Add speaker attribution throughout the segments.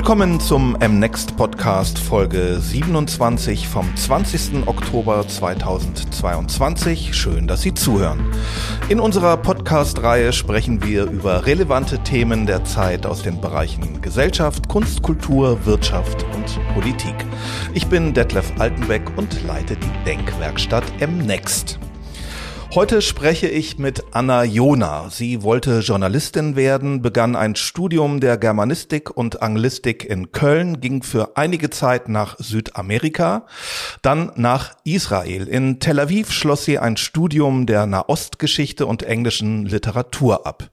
Speaker 1: Willkommen zum MNext Podcast Folge 27 vom 20. Oktober 2022. Schön, dass Sie zuhören. In unserer Podcast-Reihe sprechen wir über relevante Themen der Zeit aus den Bereichen Gesellschaft, Kunst, Kultur, Wirtschaft und Politik. Ich bin Detlef Altenbeck und leite die Denkwerkstatt MNext. Heute spreche ich mit Anna Jona. Sie wollte Journalistin werden, begann ein Studium der Germanistik und Anglistik in Köln, ging für einige Zeit nach Südamerika, dann nach Israel. In Tel Aviv schloss sie ein Studium der Nahostgeschichte und englischen Literatur ab.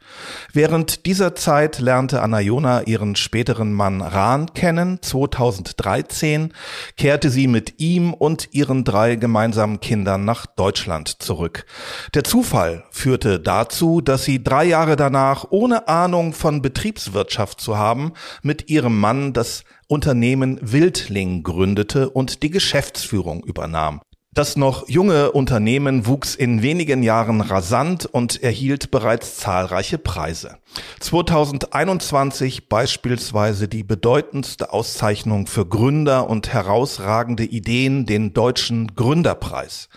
Speaker 1: Während dieser Zeit lernte Anna Jona ihren späteren Mann Rahn kennen. 2013 kehrte sie mit ihm und ihren drei gemeinsamen Kindern nach Deutschland zurück. Der Zufall führte dazu, dass sie drei Jahre danach, ohne Ahnung von Betriebswirtschaft zu haben, mit ihrem Mann das Unternehmen Wildling gründete und die Geschäftsführung übernahm. Das noch junge Unternehmen wuchs in wenigen Jahren rasant und erhielt bereits zahlreiche Preise. 2021 beispielsweise die bedeutendste Auszeichnung für Gründer und herausragende Ideen, den Deutschen Gründerpreis.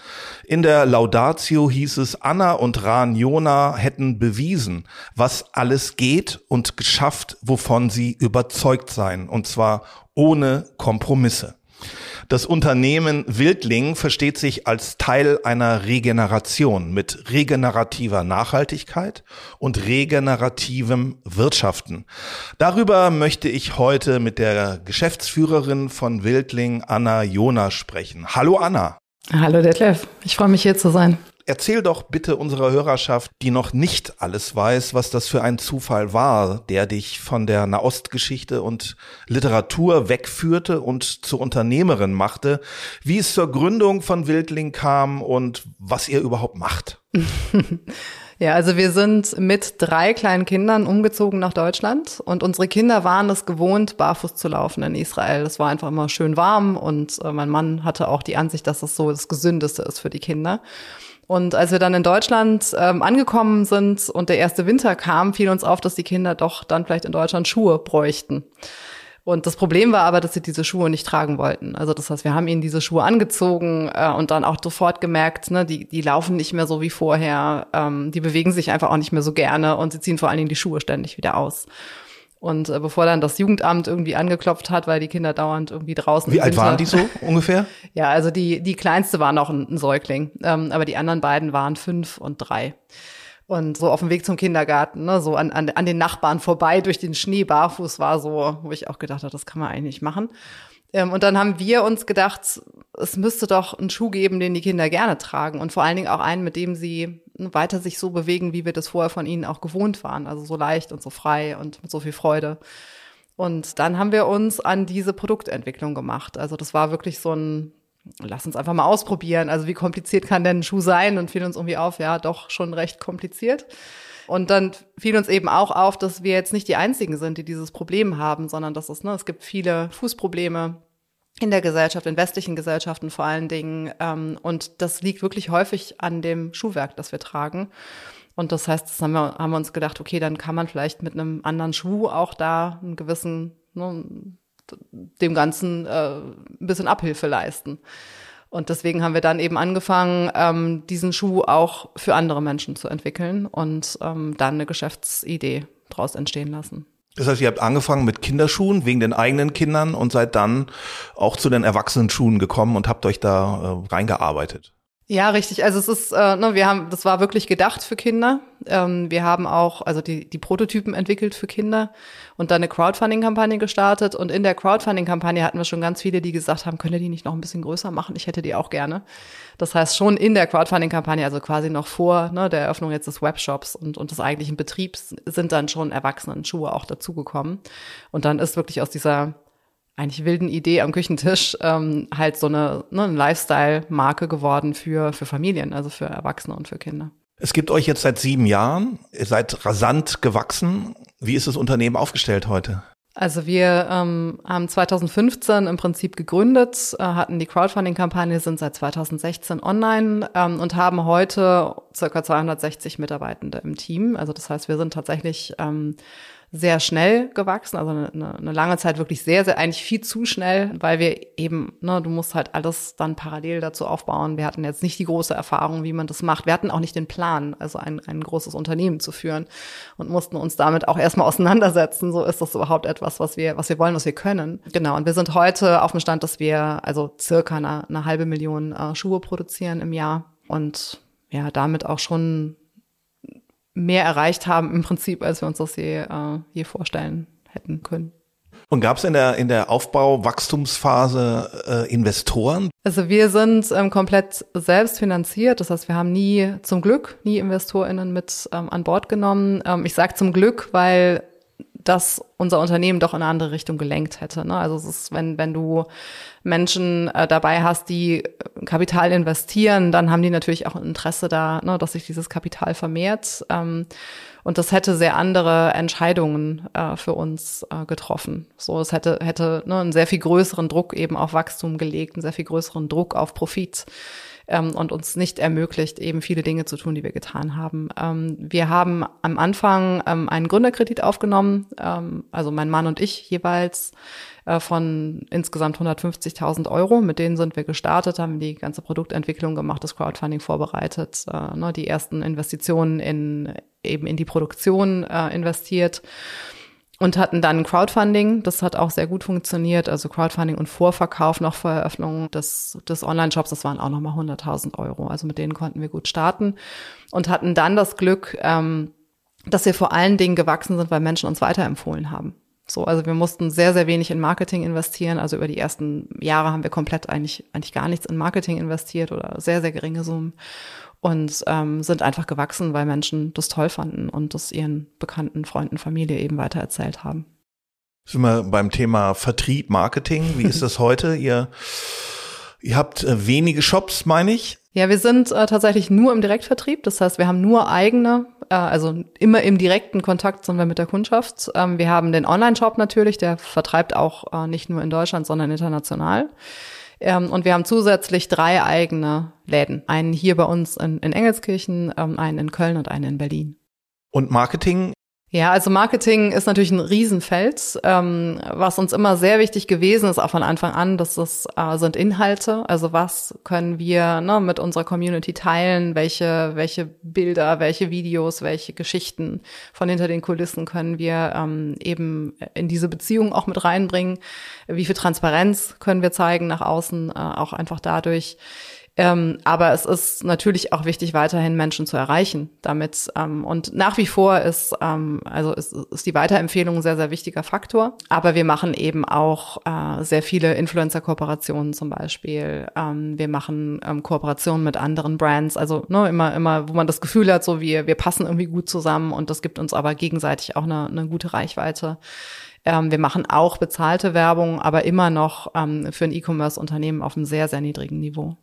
Speaker 1: In der Laudatio hieß es, Anna und Ran Jona hätten bewiesen, was alles geht und geschafft, wovon sie überzeugt seien, und zwar ohne Kompromisse. Das Unternehmen Wildling versteht sich als Teil einer Regeneration mit regenerativer Nachhaltigkeit und regenerativem Wirtschaften. Darüber möchte ich heute mit der Geschäftsführerin von Wildling, Anna Jona, sprechen. Hallo Anna.
Speaker 2: Hallo Detlef, ich freue mich hier zu sein.
Speaker 1: Erzähl doch bitte unserer Hörerschaft, die noch nicht alles weiß, was das für ein Zufall war, der dich von der Nahostgeschichte und Literatur wegführte und zur Unternehmerin machte, wie es zur Gründung von Wildling kam und was ihr überhaupt macht.
Speaker 2: Ja, also wir sind mit drei kleinen Kindern umgezogen nach Deutschland und unsere Kinder waren es gewohnt, barfuß zu laufen in Israel. Es war einfach immer schön warm und äh, mein Mann hatte auch die Ansicht, dass es so das Gesündeste ist für die Kinder. Und als wir dann in Deutschland ähm, angekommen sind und der erste Winter kam, fiel uns auf, dass die Kinder doch dann vielleicht in Deutschland Schuhe bräuchten. Und das Problem war aber, dass sie diese Schuhe nicht tragen wollten. Also das heißt, wir haben ihnen diese Schuhe angezogen äh, und dann auch sofort gemerkt, ne, die, die laufen nicht mehr so wie vorher, ähm, die bewegen sich einfach auch nicht mehr so gerne und sie ziehen vor allen Dingen die Schuhe ständig wieder aus. Und äh, bevor dann das Jugendamt irgendwie angeklopft hat, weil die Kinder dauernd irgendwie draußen
Speaker 1: Wie alt waren die so ungefähr?
Speaker 2: ja, also die, die kleinste war noch ein, ein Säugling, ähm, aber die anderen beiden waren fünf und drei. Und so auf dem Weg zum Kindergarten, ne, so an, an, an den Nachbarn vorbei durch den Schnee barfuß war so, wo ich auch gedacht habe, das kann man eigentlich machen. Ähm, und dann haben wir uns gedacht, es müsste doch einen Schuh geben, den die Kinder gerne tragen und vor allen Dingen auch einen, mit dem sie weiter sich so bewegen, wie wir das vorher von ihnen auch gewohnt waren. Also so leicht und so frei und mit so viel Freude. Und dann haben wir uns an diese Produktentwicklung gemacht. Also das war wirklich so ein, lass uns einfach mal ausprobieren. Also wie kompliziert kann denn ein Schuh sein? Und fiel uns irgendwie auf, ja, doch schon recht kompliziert. Und dann fiel uns eben auch auf, dass wir jetzt nicht die einzigen sind, die dieses Problem haben, sondern dass es, ne, es gibt viele Fußprobleme, in der Gesellschaft, in westlichen Gesellschaften vor allen Dingen. Ähm, und das liegt wirklich häufig an dem Schuhwerk, das wir tragen. Und das heißt, das haben wir, haben wir uns gedacht, okay, dann kann man vielleicht mit einem anderen Schuh auch da einen gewissen, ne, dem Ganzen äh, ein bisschen Abhilfe leisten. Und deswegen haben wir dann eben angefangen, ähm, diesen Schuh auch für andere Menschen zu entwickeln und ähm, dann eine Geschäftsidee draus entstehen lassen.
Speaker 1: Das heißt, ihr habt angefangen mit Kinderschuhen wegen den eigenen Kindern und seid dann auch zu den Erwachsenenschuhen gekommen und habt euch da äh, reingearbeitet.
Speaker 2: Ja, richtig. Also es ist, äh, ne, wir haben, das war wirklich gedacht für Kinder. Ähm, wir haben auch, also die, die Prototypen entwickelt für Kinder und dann eine Crowdfunding-Kampagne gestartet. Und in der Crowdfunding-Kampagne hatten wir schon ganz viele, die gesagt haben, könnt ihr die nicht noch ein bisschen größer machen? Ich hätte die auch gerne. Das heißt, schon in der Crowdfunding-Kampagne, also quasi noch vor ne, der Eröffnung jetzt des Webshops und, und des eigentlichen Betriebs, sind dann schon Erwachsenen-Schuhe auch dazugekommen. Und dann ist wirklich aus dieser eigentlich wilden Idee am Küchentisch ähm, halt so eine, ne, eine Lifestyle-Marke geworden für, für Familien, also für Erwachsene und für Kinder.
Speaker 1: Es gibt euch jetzt seit sieben Jahren, ihr seid rasant gewachsen. Wie ist das Unternehmen aufgestellt heute?
Speaker 2: Also wir ähm, haben 2015 im Prinzip gegründet, äh, hatten die Crowdfunding-Kampagne, sind seit 2016 online ähm, und haben heute circa 260 Mitarbeitende im Team. Also das heißt, wir sind tatsächlich ähm, sehr schnell gewachsen, also eine, eine lange Zeit wirklich sehr, sehr, eigentlich viel zu schnell, weil wir eben, ne, du musst halt alles dann parallel dazu aufbauen. Wir hatten jetzt nicht die große Erfahrung, wie man das macht. Wir hatten auch nicht den Plan, also ein, ein großes Unternehmen zu führen und mussten uns damit auch erstmal auseinandersetzen. So ist das überhaupt etwas, was wir, was wir wollen, was wir können. Genau. Und wir sind heute auf dem Stand, dass wir also circa eine, eine halbe Million äh, Schuhe produzieren im Jahr und ja, damit auch schon mehr erreicht haben im Prinzip, als wir uns das je, äh, je vorstellen hätten können.
Speaker 1: Und gab es in der in der Aufbau-Wachstumsphase äh, Investoren?
Speaker 2: Also wir sind ähm, komplett selbst finanziert. Das heißt, wir haben nie zum Glück nie InvestorInnen mit ähm, an Bord genommen. Ähm, ich sage zum Glück, weil das unser Unternehmen doch in eine andere Richtung gelenkt hätte. Ne? Also es ist, wenn, wenn du Menschen äh, dabei hast, die Kapital investieren, dann haben die natürlich auch ein Interesse da, ne, dass sich dieses Kapital vermehrt. Ähm, und das hätte sehr andere Entscheidungen äh, für uns äh, getroffen. So, es hätte, hätte ne, einen sehr viel größeren Druck eben auf Wachstum gelegt, einen sehr viel größeren Druck auf Profit ähm, und uns nicht ermöglicht, eben viele Dinge zu tun, die wir getan haben. Ähm, wir haben am Anfang ähm, einen Gründerkredit aufgenommen, ähm, also mein Mann und ich jeweils äh, von insgesamt 150.000 Euro. Mit denen sind wir gestartet, haben die ganze Produktentwicklung gemacht, das Crowdfunding vorbereitet, äh, ne, die ersten Investitionen in eben in die Produktion äh, investiert und hatten dann Crowdfunding. Das hat auch sehr gut funktioniert. Also Crowdfunding und Vorverkauf noch vor Eröffnung des, des Online-Shops, das waren auch nochmal 100.000 Euro. Also mit denen konnten wir gut starten und hatten dann das Glück, ähm, dass wir vor allen Dingen gewachsen sind, weil Menschen uns weiterempfohlen haben. So, also wir mussten sehr, sehr wenig in Marketing investieren. Also über die ersten Jahre haben wir komplett eigentlich, eigentlich gar nichts in Marketing investiert oder sehr, sehr geringe Summen und ähm, sind einfach gewachsen, weil Menschen das toll fanden und das ihren Bekannten, Freunden, Familie eben weitererzählt haben.
Speaker 1: Sind wir beim Thema Vertrieb, Marketing. Wie ist das heute? Ihr, ihr habt äh, wenige Shops, meine ich.
Speaker 2: Ja, wir sind äh, tatsächlich nur im Direktvertrieb. Das heißt, wir haben nur eigene, äh, also immer im direkten Kontakt sind wir mit der Kundschaft. Ähm, wir haben den Online-Shop natürlich, der vertreibt auch äh, nicht nur in Deutschland, sondern international. Ähm, und wir haben zusätzlich drei eigene Läden. Einen hier bei uns in, in Engelskirchen, ähm, einen in Köln und einen in Berlin.
Speaker 1: Und Marketing
Speaker 2: ja, also Marketing ist natürlich ein Riesenfeld. Ähm, was uns immer sehr wichtig gewesen ist, auch von Anfang an, dass das äh, sind Inhalte. Also was können wir ne, mit unserer Community teilen? Welche, welche Bilder, welche Videos, welche Geschichten von hinter den Kulissen können wir ähm, eben in diese Beziehung auch mit reinbringen? Wie viel Transparenz können wir zeigen nach außen? Äh, auch einfach dadurch, ähm, aber es ist natürlich auch wichtig, weiterhin Menschen zu erreichen damit. Ähm, und nach wie vor ist, ähm, also ist, ist die Weiterempfehlung ein sehr, sehr wichtiger Faktor. Aber wir machen eben auch äh, sehr viele Influencer-Kooperationen zum Beispiel. Ähm, wir machen ähm, Kooperationen mit anderen Brands. Also ne, immer, immer, wo man das Gefühl hat, so wir, wir passen irgendwie gut zusammen und das gibt uns aber gegenseitig auch eine, eine gute Reichweite. Ähm, wir machen auch bezahlte Werbung, aber immer noch ähm, für ein E-Commerce-Unternehmen auf einem sehr, sehr niedrigen Niveau.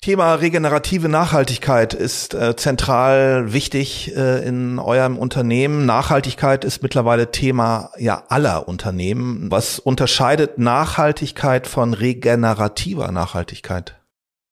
Speaker 1: Thema regenerative Nachhaltigkeit ist äh, zentral wichtig äh, in eurem Unternehmen. Nachhaltigkeit ist mittlerweile Thema ja aller Unternehmen. Was unterscheidet Nachhaltigkeit von regenerativer Nachhaltigkeit?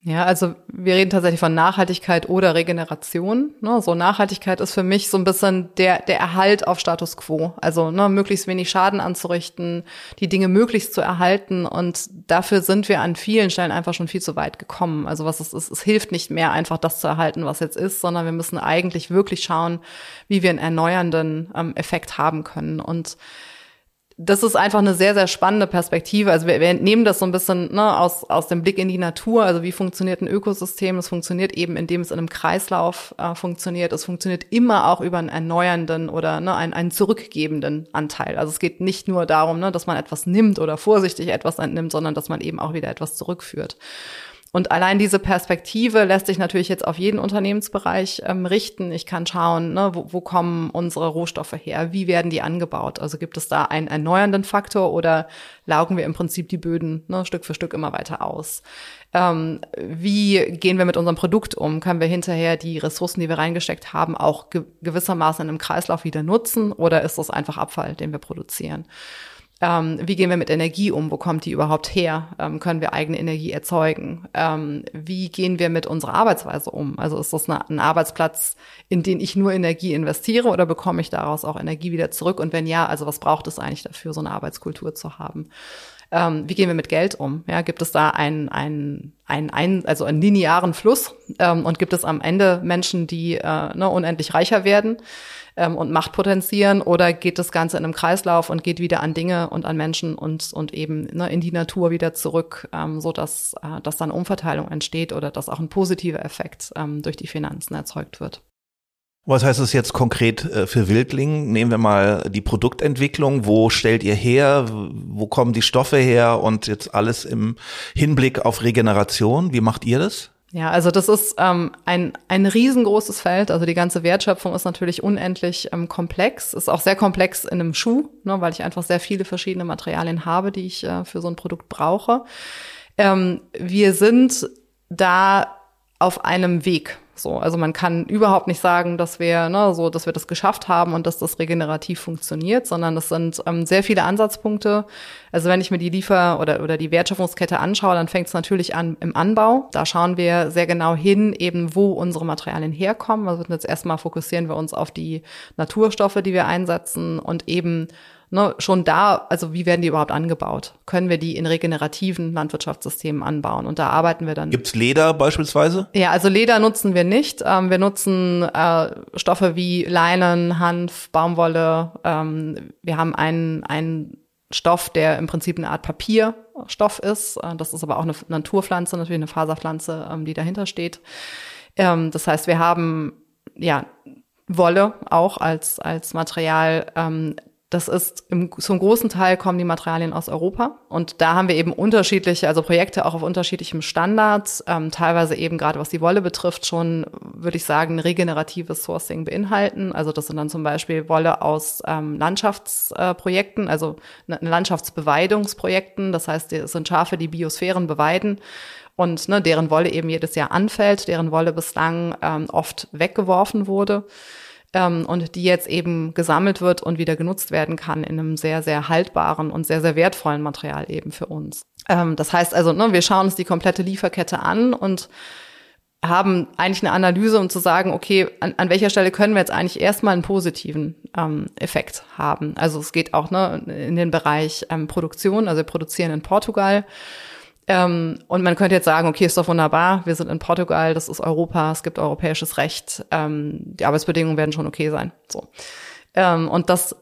Speaker 2: Ja, also wir reden tatsächlich von Nachhaltigkeit oder Regeneration. Ne? So Nachhaltigkeit ist für mich so ein bisschen der, der Erhalt auf Status quo. Also ne, möglichst wenig Schaden anzurichten, die Dinge möglichst zu erhalten. Und dafür sind wir an vielen Stellen einfach schon viel zu weit gekommen. Also was es ist, es hilft nicht mehr, einfach das zu erhalten, was jetzt ist, sondern wir müssen eigentlich wirklich schauen, wie wir einen erneuernden ähm, Effekt haben können. Und das ist einfach eine sehr, sehr spannende Perspektive. Also wir, wir nehmen das so ein bisschen ne, aus, aus dem Blick in die Natur. Also wie funktioniert ein Ökosystem? Es funktioniert eben, indem es in einem Kreislauf äh, funktioniert. Es funktioniert immer auch über einen erneuernden oder ne, einen, einen zurückgebenden Anteil. Also es geht nicht nur darum, ne, dass man etwas nimmt oder vorsichtig etwas entnimmt, sondern dass man eben auch wieder etwas zurückführt. Und allein diese Perspektive lässt sich natürlich jetzt auf jeden Unternehmensbereich ähm, richten. Ich kann schauen, ne, wo, wo kommen unsere Rohstoffe her? Wie werden die angebaut? Also gibt es da einen erneuernden Faktor oder laugen wir im Prinzip die Böden ne, Stück für Stück immer weiter aus? Ähm, wie gehen wir mit unserem Produkt um? Können wir hinterher die Ressourcen, die wir reingesteckt haben, auch ge gewissermaßen einem Kreislauf wieder nutzen? Oder ist das einfach Abfall, den wir produzieren? Ähm, wie gehen wir mit Energie um? Wo kommt die überhaupt her? Ähm, können wir eigene Energie erzeugen? Ähm, wie gehen wir mit unserer Arbeitsweise um? Also ist das eine, ein Arbeitsplatz, in den ich nur Energie investiere oder bekomme ich daraus auch Energie wieder zurück? Und wenn ja, also was braucht es eigentlich dafür, so eine Arbeitskultur zu haben? Ähm, wie gehen wir mit Geld um? Ja, gibt es da einen, einen, einen, einen also einen linearen Fluss? Ähm, und gibt es am Ende Menschen, die äh, ne, unendlich reicher werden? Ähm, und Macht potenzieren oder geht das Ganze in einem Kreislauf und geht wieder an Dinge und an Menschen und, und eben ne, in die Natur wieder zurück, ähm, so dass, äh, dass dann Umverteilung entsteht oder dass auch ein positiver Effekt ähm, durch die Finanzen erzeugt wird.
Speaker 1: Was heißt es jetzt konkret äh, für Wildling? Nehmen wir mal die Produktentwicklung. Wo stellt ihr her? Wo kommen die Stoffe her? Und jetzt alles im Hinblick auf Regeneration. Wie macht ihr das?
Speaker 2: Ja, also das ist ähm, ein, ein riesengroßes Feld. Also die ganze Wertschöpfung ist natürlich unendlich ähm, komplex, ist auch sehr komplex in einem Schuh, ne, weil ich einfach sehr viele verschiedene Materialien habe, die ich äh, für so ein Produkt brauche. Ähm, wir sind da auf einem Weg. So, also man kann überhaupt nicht sagen, dass wir, ne, so, dass wir das geschafft haben und dass das regenerativ funktioniert, sondern es sind ähm, sehr viele Ansatzpunkte. Also wenn ich mir die Liefer- oder, oder die Wertschöpfungskette anschaue, dann fängt es natürlich an im Anbau. Da schauen wir sehr genau hin, eben wo unsere Materialien herkommen. Also jetzt erstmal fokussieren wir uns auf die Naturstoffe, die wir einsetzen und eben ne, schon da, also wie werden die überhaupt angebaut? Können wir die in regenerativen Landwirtschaftssystemen anbauen? Und da arbeiten wir dann.
Speaker 1: Gibt's Leder beispielsweise?
Speaker 2: Ja, also Leder nutzen wir nicht. Ähm, wir nutzen äh, Stoffe wie Leinen, Hanf, Baumwolle. Ähm, wir haben einen, einen Stoff, der im Prinzip eine Art Papierstoff ist. Äh, das ist aber auch eine Naturpflanze, natürlich eine Faserpflanze, ähm, die dahinter steht. Ähm, das heißt, wir haben ja Wolle auch als, als Material. Ähm, das ist im, zum großen Teil kommen die Materialien aus Europa. Und da haben wir eben unterschiedliche, also Projekte auch auf unterschiedlichem Standard, ähm, teilweise eben gerade was die Wolle betrifft, schon, würde ich sagen, regeneratives Sourcing beinhalten. Also das sind dann zum Beispiel Wolle aus ähm, Landschaftsprojekten, äh, also ne, Landschaftsbeweidungsprojekten. Das heißt, es sind Schafe, die Biosphären beweiden und ne, deren Wolle eben jedes Jahr anfällt, deren Wolle bislang ähm, oft weggeworfen wurde ähm, und die jetzt eben gesammelt wird und wieder genutzt werden kann in einem sehr, sehr haltbaren und sehr, sehr wertvollen Material eben für uns. Ähm, das heißt also, ne, wir schauen uns die komplette Lieferkette an und haben eigentlich eine Analyse, um zu sagen, okay, an, an welcher Stelle können wir jetzt eigentlich erstmal einen positiven ähm, Effekt haben. Also es geht auch ne, in den Bereich ähm, Produktion, also wir produzieren in Portugal ähm, und man könnte jetzt sagen, okay, ist doch wunderbar, wir sind in Portugal, das ist Europa, es gibt europäisches Recht, ähm, die Arbeitsbedingungen werden schon okay sein. So. Ähm, und das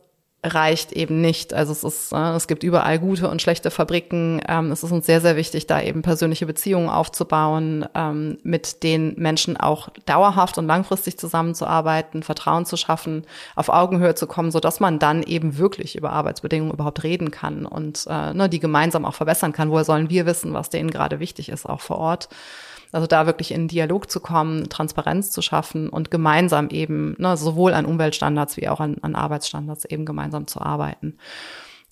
Speaker 2: reicht eben nicht. Also es ist, äh, es gibt überall gute und schlechte Fabriken. Ähm, es ist uns sehr, sehr wichtig, da eben persönliche Beziehungen aufzubauen, ähm, mit den Menschen auch dauerhaft und langfristig zusammenzuarbeiten, Vertrauen zu schaffen, auf Augenhöhe zu kommen, so dass man dann eben wirklich über Arbeitsbedingungen überhaupt reden kann und äh, ne, die gemeinsam auch verbessern kann. Woher sollen wir wissen, was denen gerade wichtig ist, auch vor Ort? Also da wirklich in Dialog zu kommen, Transparenz zu schaffen und gemeinsam eben ne, sowohl an Umweltstandards wie auch an, an Arbeitsstandards eben gemeinsam zu arbeiten.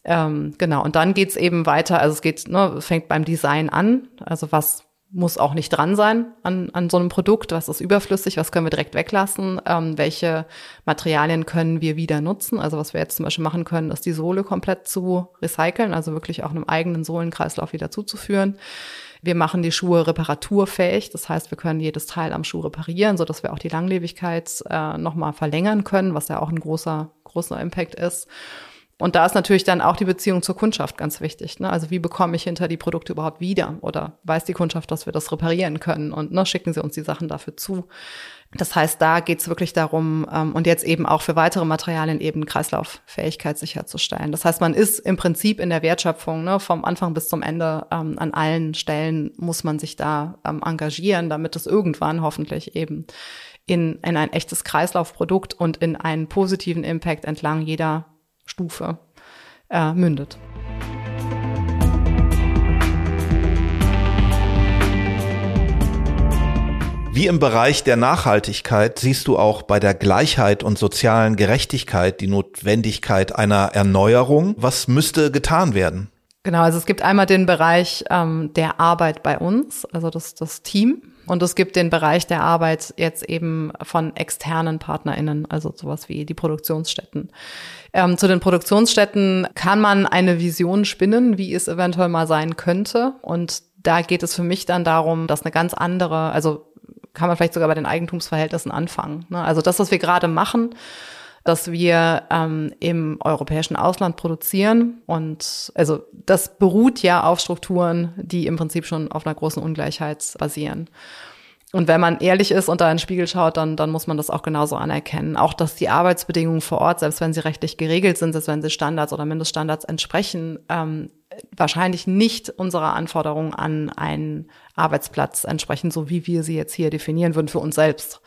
Speaker 2: Ähm, genau, und dann geht's eben weiter, also es geht, ne, fängt beim Design an, also was muss auch nicht dran sein an, an so einem Produkt, was ist überflüssig, was können wir direkt weglassen, ähm, welche Materialien können wir wieder nutzen. Also was wir jetzt zum Beispiel machen können, ist die Sohle komplett zu recyceln, also wirklich auch einem eigenen Sohlenkreislauf wieder zuzuführen. Wir machen die Schuhe reparaturfähig. Das heißt, wir können jedes Teil am Schuh reparieren, so dass wir auch die Langlebigkeit äh, nochmal verlängern können, was ja auch ein großer, großer Impact ist. Und da ist natürlich dann auch die Beziehung zur Kundschaft ganz wichtig. Ne? Also wie bekomme ich hinter die Produkte überhaupt wieder? Oder weiß die Kundschaft, dass wir das reparieren können? Und ne, schicken sie uns die Sachen dafür zu. Das heißt, da geht es wirklich darum, ähm, und jetzt eben auch für weitere Materialien eben Kreislauffähigkeit sicherzustellen. Das heißt, man ist im Prinzip in der Wertschöpfung ne, vom Anfang bis zum Ende ähm, an allen Stellen muss man sich da ähm, engagieren, damit es irgendwann hoffentlich eben in, in ein echtes Kreislaufprodukt und in einen positiven Impact entlang jeder Stufe äh, mündet.
Speaker 1: Wie im Bereich der Nachhaltigkeit siehst du auch bei der Gleichheit und sozialen Gerechtigkeit die Notwendigkeit einer Erneuerung. Was müsste getan werden?
Speaker 2: Genau, also es gibt einmal den Bereich ähm, der Arbeit bei uns, also das, das Team. Und es gibt den Bereich der Arbeit jetzt eben von externen PartnerInnen, also sowas wie die Produktionsstätten. Ähm, zu den Produktionsstätten kann man eine Vision spinnen, wie es eventuell mal sein könnte. Und da geht es für mich dann darum, dass eine ganz andere, also kann man vielleicht sogar bei den Eigentumsverhältnissen anfangen. Ne? Also das, was wir gerade machen, dass wir ähm, im europäischen Ausland produzieren. Und also das beruht ja auf Strukturen, die im Prinzip schon auf einer großen Ungleichheit basieren. Und wenn man ehrlich ist und da in den Spiegel schaut, dann, dann muss man das auch genauso anerkennen. Auch, dass die Arbeitsbedingungen vor Ort, selbst wenn sie rechtlich geregelt sind, selbst wenn sie Standards oder Mindeststandards entsprechen, ähm, wahrscheinlich nicht unserer Anforderungen an einen Arbeitsplatz entsprechen, so wie wir sie jetzt hier definieren würden für uns selbst.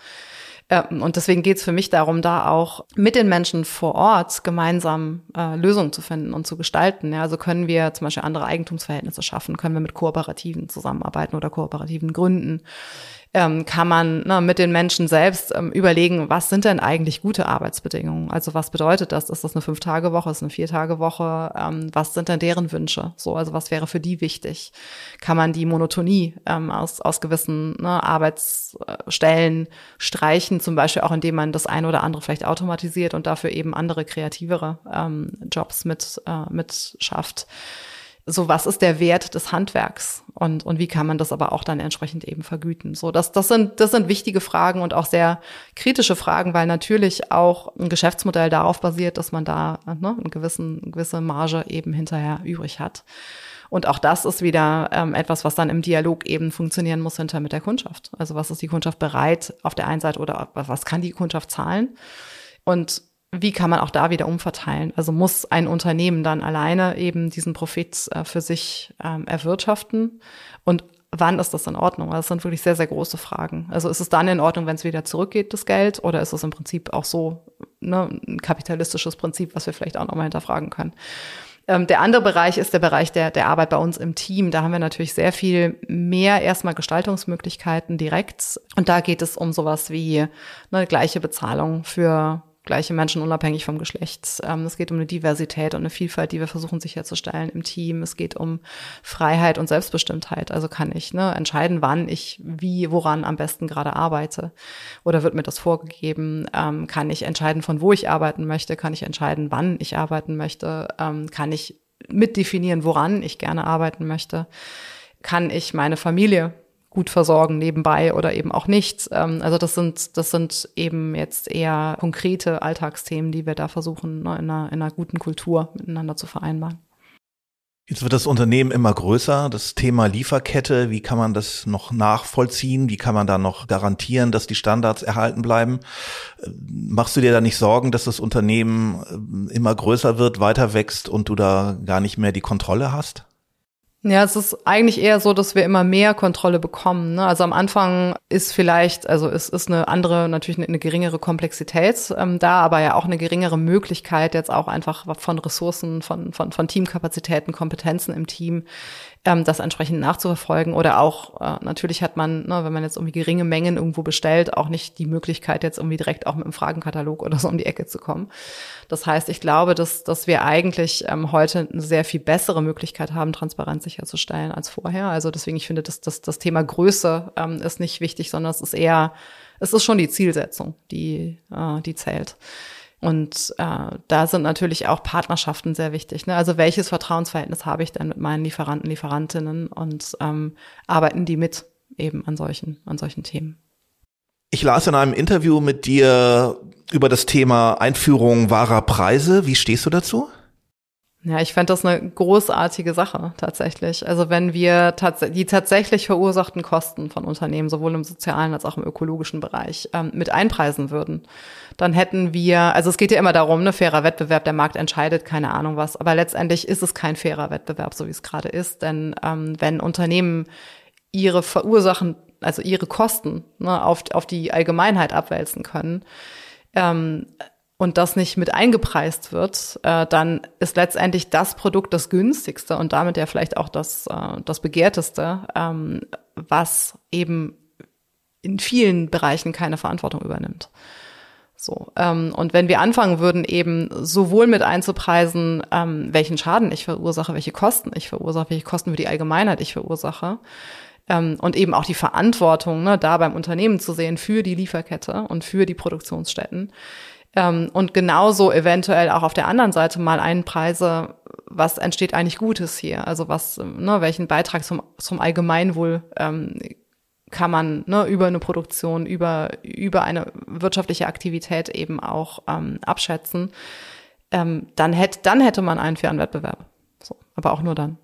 Speaker 2: Ähm, und deswegen geht es für mich darum, da auch mit den Menschen vor Ort gemeinsam äh, Lösungen zu finden und zu gestalten. Ja, also können wir zum Beispiel andere Eigentumsverhältnisse schaffen, können wir mit Kooperativen zusammenarbeiten oder Kooperativen gründen ähm, kann man ne, mit den Menschen selbst ähm, überlegen, was sind denn eigentlich gute Arbeitsbedingungen? Also was bedeutet das? Ist das eine Fünf-Tage-Woche? Ist eine Vier-Tage-Woche? Ähm, was sind denn deren Wünsche? So, also was wäre für die wichtig? Kann man die Monotonie ähm, aus, aus gewissen ne, Arbeitsstellen streichen, zum Beispiel auch indem man das eine oder andere vielleicht automatisiert und dafür eben andere kreativere ähm, Jobs mit, äh, mit schafft? So was ist der Wert des Handwerks und, und wie kann man das aber auch dann entsprechend eben vergüten. So, das, das sind, das sind wichtige Fragen und auch sehr kritische Fragen, weil natürlich auch ein Geschäftsmodell darauf basiert, dass man da ne, eine, gewissen, eine gewisse Marge eben hinterher übrig hat. Und auch das ist wieder ähm, etwas, was dann im Dialog eben funktionieren muss hinter mit der Kundschaft. Also was ist die Kundschaft bereit auf der einen Seite oder was kann die Kundschaft zahlen? Und wie kann man auch da wieder umverteilen? Also muss ein Unternehmen dann alleine eben diesen Profit äh, für sich ähm, erwirtschaften? Und wann ist das in Ordnung? Also das sind wirklich sehr, sehr große Fragen. Also ist es dann in Ordnung, wenn es wieder zurückgeht, das Geld? Oder ist es im Prinzip auch so ne, ein kapitalistisches Prinzip, was wir vielleicht auch nochmal hinterfragen können? Ähm, der andere Bereich ist der Bereich der, der Arbeit bei uns im Team. Da haben wir natürlich sehr viel mehr erstmal Gestaltungsmöglichkeiten direkt. Und da geht es um sowas wie eine gleiche Bezahlung für gleiche Menschen unabhängig vom Geschlecht. Ähm, es geht um eine Diversität und eine Vielfalt, die wir versuchen sicherzustellen im Team. Es geht um Freiheit und Selbstbestimmtheit. Also kann ich ne, entscheiden, wann ich wie, woran am besten gerade arbeite. Oder wird mir das vorgegeben? Ähm, kann ich entscheiden, von wo ich arbeiten möchte? Kann ich entscheiden, wann ich arbeiten möchte? Ähm, kann ich mitdefinieren, woran ich gerne arbeiten möchte? Kann ich meine Familie gut versorgen nebenbei oder eben auch nicht. Ähm, also das sind, das sind eben jetzt eher konkrete Alltagsthemen, die wir da versuchen, ne, in, einer, in einer guten Kultur miteinander zu vereinbaren.
Speaker 1: Jetzt wird das Unternehmen immer größer. Das Thema Lieferkette, wie kann man das noch nachvollziehen? Wie kann man da noch garantieren, dass die Standards erhalten bleiben? Äh, machst du dir da nicht Sorgen, dass das Unternehmen äh, immer größer wird, weiter wächst und du da gar nicht mehr die Kontrolle hast?
Speaker 2: Ja, es ist eigentlich eher so, dass wir immer mehr Kontrolle bekommen. Ne? Also am Anfang ist vielleicht, also es ist eine andere, natürlich eine, eine geringere Komplexität ähm, da, aber ja auch eine geringere Möglichkeit jetzt auch einfach von Ressourcen, von, von, von Teamkapazitäten, Kompetenzen im Team ähm, das entsprechend nachzuverfolgen. Oder auch, äh, natürlich hat man, ne, wenn man jetzt irgendwie geringe Mengen irgendwo bestellt, auch nicht die Möglichkeit, jetzt irgendwie direkt auch mit einem Fragenkatalog oder so um die Ecke zu kommen. Das heißt, ich glaube, dass, dass wir eigentlich ähm, heute eine sehr viel bessere Möglichkeit haben, Transparenz sicherzustellen als vorher. Also deswegen, ich finde, dass, dass das Thema Größe ähm, ist nicht wichtig, sondern es ist eher, es ist schon die Zielsetzung, die, äh, die zählt. Und äh, da sind natürlich auch Partnerschaften sehr wichtig. Ne? Also welches Vertrauensverhältnis habe ich denn mit meinen Lieferanten, Lieferantinnen und ähm, arbeiten die mit eben an solchen, an solchen Themen?
Speaker 1: Ich las in einem Interview mit dir über das Thema Einführung wahrer Preise. Wie stehst du dazu?
Speaker 2: Ja, ich fände das eine großartige Sache tatsächlich. Also wenn wir tats die tatsächlich verursachten Kosten von Unternehmen, sowohl im sozialen als auch im ökologischen Bereich, ähm, mit einpreisen würden, dann hätten wir, also es geht ja immer darum, ne, fairer Wettbewerb, der Markt entscheidet, keine Ahnung was, aber letztendlich ist es kein fairer Wettbewerb, so wie es gerade ist. Denn ähm, wenn Unternehmen ihre Verursachen, also ihre Kosten ne, auf, auf die Allgemeinheit abwälzen können, ähm, und das nicht mit eingepreist wird, äh, dann ist letztendlich das Produkt das günstigste und damit ja vielleicht auch das, äh, das begehrteste, ähm, was eben in vielen Bereichen keine Verantwortung übernimmt. So, ähm, und wenn wir anfangen würden, eben sowohl mit einzupreisen, ähm, welchen Schaden ich verursache, welche Kosten ich verursache, welche Kosten für die Allgemeinheit ich verursache, ähm, und eben auch die Verantwortung, ne, da beim Unternehmen zu sehen für die Lieferkette und für die Produktionsstätten. Ähm, und genauso eventuell auch auf der anderen Seite mal einpreise, was entsteht eigentlich Gutes hier? Also was, ne, welchen Beitrag zum, zum Allgemeinwohl ähm, kann man ne, über eine Produktion, über, über eine wirtschaftliche Aktivität eben auch ähm, abschätzen. Ähm, dann, hätte, dann hätte man einen fairen Wettbewerb. So, aber auch nur dann.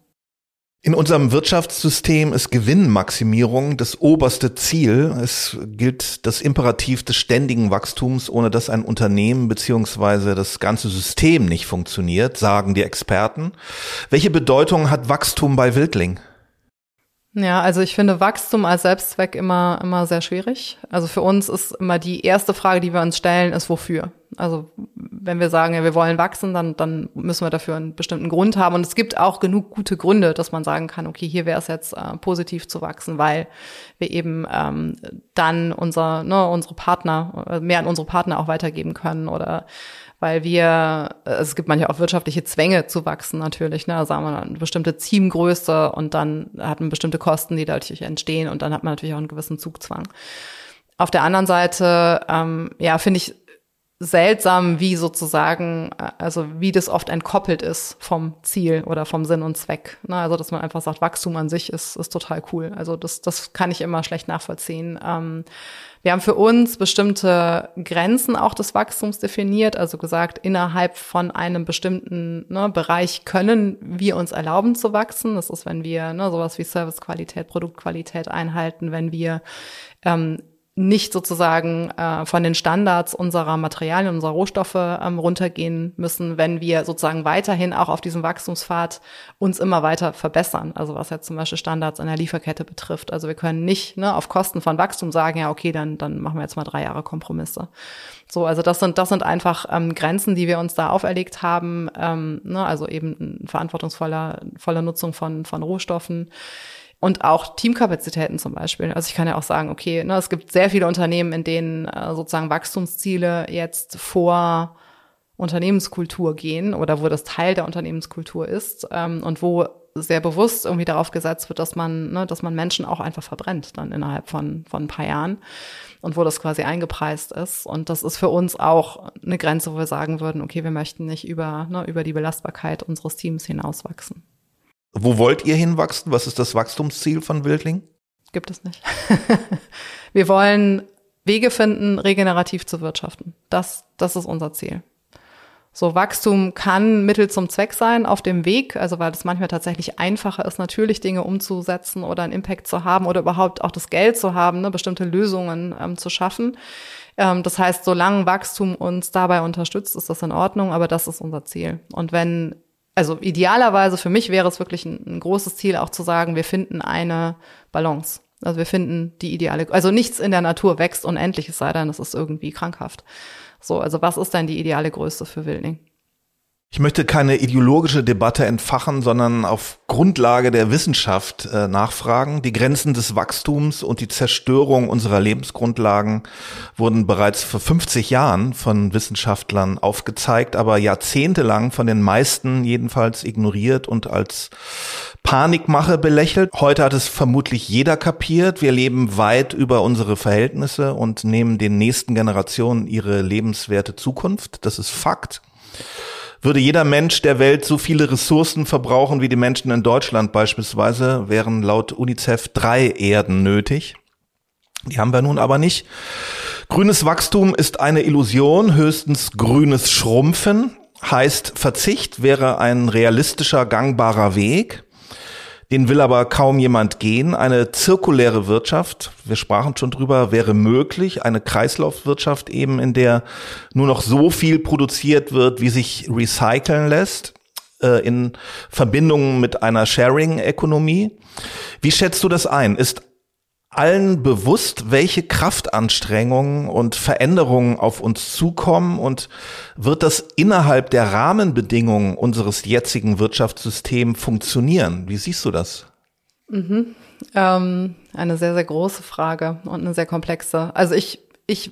Speaker 1: In unserem Wirtschaftssystem ist Gewinnmaximierung das oberste Ziel. Es gilt das Imperativ des ständigen Wachstums, ohne dass ein Unternehmen beziehungsweise das ganze System nicht funktioniert, sagen die Experten. Welche Bedeutung hat Wachstum bei Wildling?
Speaker 2: Ja, also ich finde Wachstum als Selbstzweck immer, immer sehr schwierig. Also für uns ist immer die erste Frage, die wir uns stellen, ist wofür? Also wenn wir sagen, ja, wir wollen wachsen, dann, dann müssen wir dafür einen bestimmten Grund haben. Und es gibt auch genug gute Gründe, dass man sagen kann, okay, hier wäre es jetzt äh, positiv zu wachsen, weil wir eben ähm, dann unser, ne, unsere Partner, äh, mehr an unsere Partner auch weitergeben können oder weil wir, äh, es gibt manchmal auch wirtschaftliche Zwänge zu wachsen natürlich, ne? sagen wir eine bestimmte Teamgröße und dann hat man bestimmte Kosten, die dadurch entstehen und dann hat man natürlich auch einen gewissen Zugzwang. Auf der anderen Seite, ähm, ja, finde ich seltsam, wie sozusagen, äh, also wie das oft entkoppelt ist vom Ziel oder vom Sinn und Zweck. Ne? Also dass man einfach sagt, Wachstum an sich ist, ist total cool. Also das, das kann ich immer schlecht nachvollziehen. Ähm, wir haben für uns bestimmte Grenzen auch des Wachstums definiert, also gesagt, innerhalb von einem bestimmten ne, Bereich können wir uns erlauben zu wachsen. Das ist, wenn wir ne, sowas wie Servicequalität, Produktqualität einhalten, wenn wir ähm, nicht sozusagen äh, von den Standards unserer Materialien, unserer Rohstoffe ähm, runtergehen müssen, wenn wir sozusagen weiterhin auch auf diesem Wachstumspfad uns immer weiter verbessern. Also was jetzt zum Beispiel Standards in der Lieferkette betrifft. Also wir können nicht ne, auf Kosten von Wachstum sagen, ja, okay, dann, dann machen wir jetzt mal drei Jahre Kompromisse. So, also das sind, das sind einfach ähm, Grenzen, die wir uns da auferlegt haben. Ähm, ne, also eben verantwortungsvoller voller Nutzung von, von Rohstoffen und auch Teamkapazitäten zum Beispiel. Also ich kann ja auch sagen, okay, ne, es gibt sehr viele Unternehmen, in denen äh, sozusagen Wachstumsziele jetzt vor Unternehmenskultur gehen oder wo das Teil der Unternehmenskultur ist ähm, und wo sehr bewusst irgendwie darauf gesetzt wird, dass man, ne, dass man Menschen auch einfach verbrennt dann innerhalb von, von ein paar Jahren und wo das quasi eingepreist ist. Und das ist für uns auch eine Grenze, wo wir sagen würden, okay, wir möchten nicht über, ne, über die Belastbarkeit unseres Teams hinauswachsen.
Speaker 1: Wo wollt ihr hinwachsen? Was ist das Wachstumsziel von Wildling?
Speaker 2: Gibt es nicht. wir wollen Wege finden, regenerativ zu wirtschaften. Das, das ist unser Ziel. So Wachstum kann Mittel zum Zweck sein auf dem Weg, also weil es manchmal tatsächlich einfacher ist, natürlich Dinge umzusetzen oder einen Impact zu haben oder überhaupt auch das Geld zu haben, ne, bestimmte Lösungen ähm, zu schaffen. Ähm, das heißt, solange Wachstum uns dabei unterstützt, ist das in Ordnung, aber das ist unser Ziel. Und wenn also idealerweise für mich wäre es wirklich ein, ein, großes Ziel, auch zu sagen, wir finden eine Balance. Also wir finden die ideale, also nichts in der Natur wächst unendlich, es sei denn, es ist irgendwie krankhaft. So, also was ist denn die ideale Größe für Wildling?
Speaker 1: Ich möchte keine ideologische Debatte entfachen, sondern auf Grundlage der Wissenschaft äh, nachfragen. Die Grenzen des Wachstums und die Zerstörung unserer Lebensgrundlagen wurden bereits vor 50 Jahren von Wissenschaftlern aufgezeigt, aber jahrzehntelang von den meisten jedenfalls ignoriert und als Panikmache belächelt. Heute hat es vermutlich jeder kapiert. Wir leben weit über unsere Verhältnisse und nehmen den nächsten Generationen ihre lebenswerte Zukunft. Das ist Fakt. Würde jeder Mensch der Welt so viele Ressourcen verbrauchen wie die Menschen in Deutschland beispielsweise, wären laut UNICEF drei Erden nötig. Die haben wir nun aber nicht. Grünes Wachstum ist eine Illusion, höchstens grünes Schrumpfen. Heißt, Verzicht wäre ein realistischer, gangbarer Weg. Den will aber kaum jemand gehen. Eine zirkuläre Wirtschaft, wir sprachen schon drüber, wäre möglich. Eine Kreislaufwirtschaft eben, in der nur noch so viel produziert wird, wie sich recyceln lässt äh, in Verbindung mit einer Sharing-Ökonomie. Wie schätzt du das ein? Ist allen bewusst, welche Kraftanstrengungen und Veränderungen auf uns zukommen und wird das innerhalb der Rahmenbedingungen unseres jetzigen Wirtschaftssystems funktionieren? Wie siehst du das?
Speaker 2: Mhm. Ähm, eine sehr, sehr große Frage und eine sehr komplexe. Also ich, ich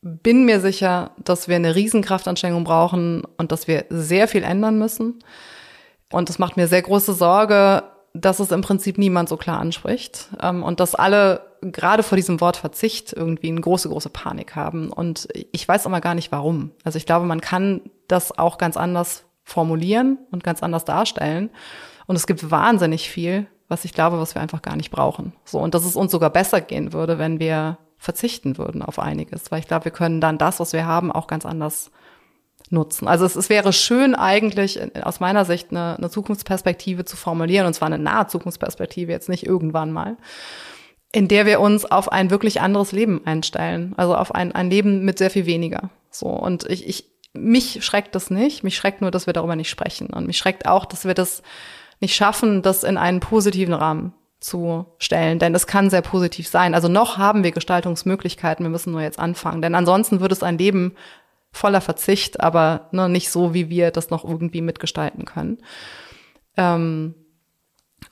Speaker 2: bin mir sicher, dass wir eine Riesenkraftanstrengung brauchen und dass wir sehr viel ändern müssen. Und es macht mir sehr große Sorge, dass es im Prinzip niemand so klar anspricht ähm, und dass alle gerade vor diesem Wort Verzicht irgendwie eine große, große Panik haben. Und ich weiß immer gar nicht warum. Also ich glaube, man kann das auch ganz anders formulieren und ganz anders darstellen. Und es gibt wahnsinnig viel, was ich glaube, was wir einfach gar nicht brauchen. So, und dass es uns sogar besser gehen würde, wenn wir verzichten würden auf einiges. Weil ich glaube, wir können dann das, was wir haben, auch ganz anders nutzen. Also es, es wäre schön eigentlich aus meiner Sicht eine, eine Zukunftsperspektive zu formulieren, und zwar eine nahe Zukunftsperspektive, jetzt nicht irgendwann mal, in der wir uns auf ein wirklich anderes Leben einstellen. Also auf ein, ein Leben mit sehr viel weniger. So. Und ich, ich, mich schreckt das nicht. Mich schreckt nur, dass wir darüber nicht sprechen. Und mich schreckt auch, dass wir das nicht schaffen, das in einen positiven Rahmen zu stellen, denn es kann sehr positiv sein. Also noch haben wir Gestaltungsmöglichkeiten, wir müssen nur jetzt anfangen, denn ansonsten würde es ein Leben voller Verzicht, aber ne, nicht so, wie wir das noch irgendwie mitgestalten können. Ähm,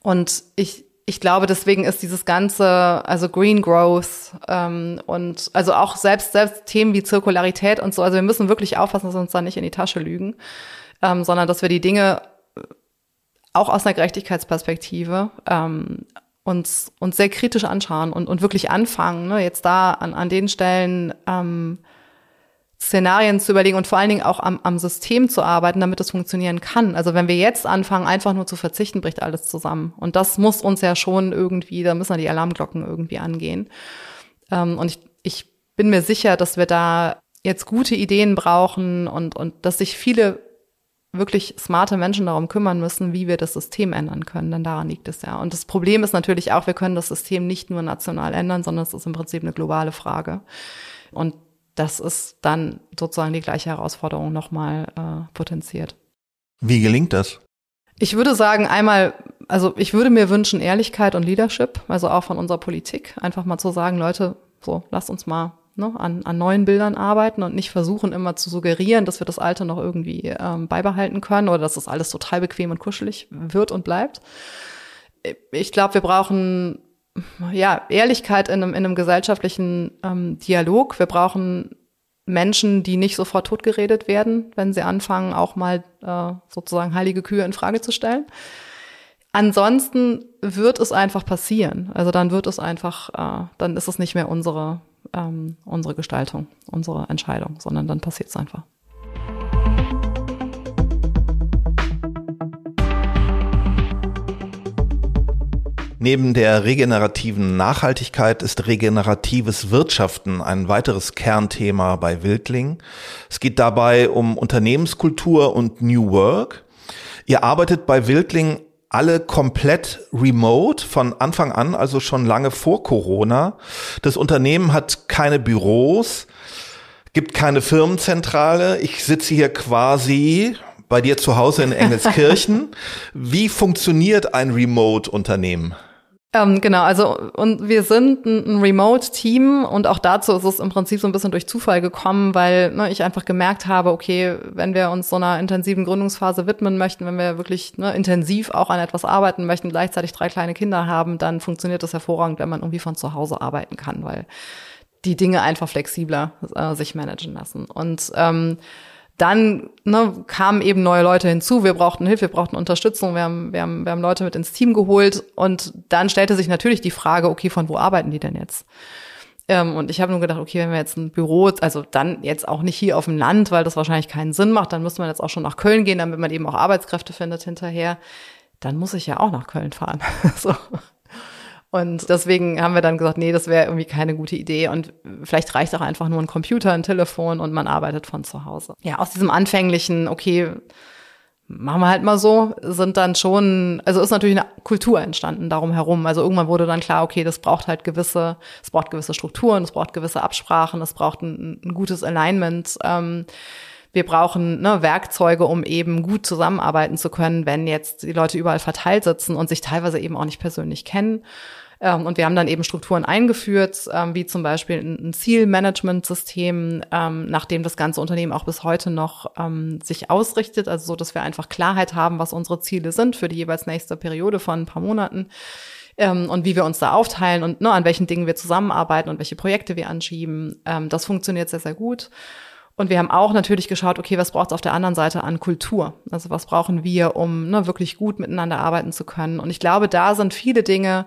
Speaker 2: und ich, ich glaube, deswegen ist dieses ganze, also Green Growth ähm, und also auch selbst selbst Themen wie Zirkularität und so, also wir müssen wirklich aufpassen, dass wir uns da nicht in die Tasche lügen, ähm, sondern dass wir die Dinge auch aus einer Gerechtigkeitsperspektive ähm, uns, uns sehr kritisch anschauen und, und wirklich anfangen, ne, jetzt da an, an den Stellen ähm, Szenarien zu überlegen und vor allen Dingen auch am, am System zu arbeiten, damit es funktionieren kann. Also wenn wir jetzt anfangen, einfach nur zu verzichten, bricht alles zusammen. Und das muss uns ja schon irgendwie, da müssen ja die Alarmglocken irgendwie angehen. Ähm, und ich, ich bin mir sicher, dass wir da jetzt gute Ideen brauchen und, und dass sich viele wirklich smarte Menschen darum kümmern müssen, wie wir das System ändern können, denn daran liegt es ja. Und das Problem ist natürlich auch, wir können das System nicht nur national ändern, sondern es ist im Prinzip eine globale Frage. Und das ist dann sozusagen die gleiche Herausforderung nochmal äh, potenziert.
Speaker 1: Wie gelingt das?
Speaker 2: Ich würde sagen, einmal, also ich würde mir wünschen Ehrlichkeit und Leadership, also auch von unserer Politik, einfach mal zu sagen, Leute, so, lasst uns mal ne, an, an neuen Bildern arbeiten und nicht versuchen immer zu suggerieren, dass wir das Alte noch irgendwie ähm, beibehalten können oder dass das alles total bequem und kuschelig wird und bleibt. Ich glaube, wir brauchen ja, Ehrlichkeit in einem, in einem gesellschaftlichen ähm, Dialog. Wir brauchen Menschen, die nicht sofort totgeredet werden, wenn sie anfangen, auch mal äh, sozusagen heilige Kühe in Frage zu stellen. Ansonsten wird es einfach passieren. Also dann wird es einfach, äh, dann ist es nicht mehr unsere, ähm, unsere Gestaltung, unsere Entscheidung, sondern dann passiert es einfach.
Speaker 1: Neben der regenerativen Nachhaltigkeit ist regeneratives Wirtschaften ein weiteres Kernthema bei Wildling. Es geht dabei um Unternehmenskultur und New Work. Ihr arbeitet bei Wildling alle komplett remote von Anfang an, also schon lange vor Corona. Das Unternehmen hat keine Büros, gibt keine Firmenzentrale. Ich sitze hier quasi bei dir zu Hause in Engelskirchen. Wie funktioniert ein Remote-Unternehmen?
Speaker 2: Ähm, genau, also und wir sind ein, Remote-Team und auch dazu ist es im Prinzip so ein bisschen durch Zufall gekommen, weil ne, ich einfach gemerkt habe, okay, wenn wir uns so einer intensiven Gründungsphase widmen möchten, wenn wir wirklich ne, intensiv auch an etwas arbeiten möchten, gleichzeitig drei kleine Kinder haben, dann funktioniert das hervorragend, wenn man irgendwie von zu Hause arbeiten kann, weil die Dinge einfach flexibler äh, sich managen lassen. Und ähm, dann ne, kamen eben neue Leute hinzu. Wir brauchten Hilfe, wir brauchten Unterstützung. Wir haben, wir, haben, wir haben Leute mit ins Team geholt. Und dann stellte sich natürlich die Frage, okay, von wo arbeiten die denn jetzt? Ähm, und ich habe nur gedacht, okay, wenn wir jetzt ein Büro, also dann jetzt auch nicht hier auf dem Land, weil das wahrscheinlich keinen Sinn macht, dann müsste man jetzt auch schon nach Köln gehen, damit man eben auch Arbeitskräfte findet hinterher. Dann muss ich ja auch nach Köln fahren. so. Und deswegen haben wir dann gesagt, nee, das wäre irgendwie keine gute Idee. Und vielleicht reicht auch einfach nur ein Computer, ein Telefon und man arbeitet von zu Hause. Ja, aus diesem anfänglichen, okay, machen wir halt mal so, sind dann schon, also ist natürlich eine Kultur entstanden darum herum. Also irgendwann wurde dann klar, okay, das braucht halt gewisse, es braucht gewisse Strukturen, es braucht gewisse Absprachen, es braucht ein, ein gutes Alignment. Ähm, wir brauchen ne, Werkzeuge, um eben gut zusammenarbeiten zu können, wenn jetzt die Leute überall verteilt sitzen und sich teilweise eben auch nicht persönlich kennen. Ähm, und wir haben dann eben Strukturen eingeführt, ähm, wie zum Beispiel ein Zielmanagementsystem, ähm, nach das ganze Unternehmen auch bis heute noch sich ausrichtet, also so, dass wir einfach Klarheit haben, was unsere Ziele sind für die jeweils nächste Periode von ein paar Monaten und wie wir uns da aufteilen und ne, an welchen Dingen wir zusammenarbeiten und welche Projekte wir anschieben. das funktioniert sehr, sehr gut. Und wir haben auch natürlich geschaut, okay, was braucht es auf der anderen Seite an Kultur? Also was brauchen wir, um ne, wirklich gut miteinander arbeiten zu können? Und ich glaube, da sind viele Dinge, ähm,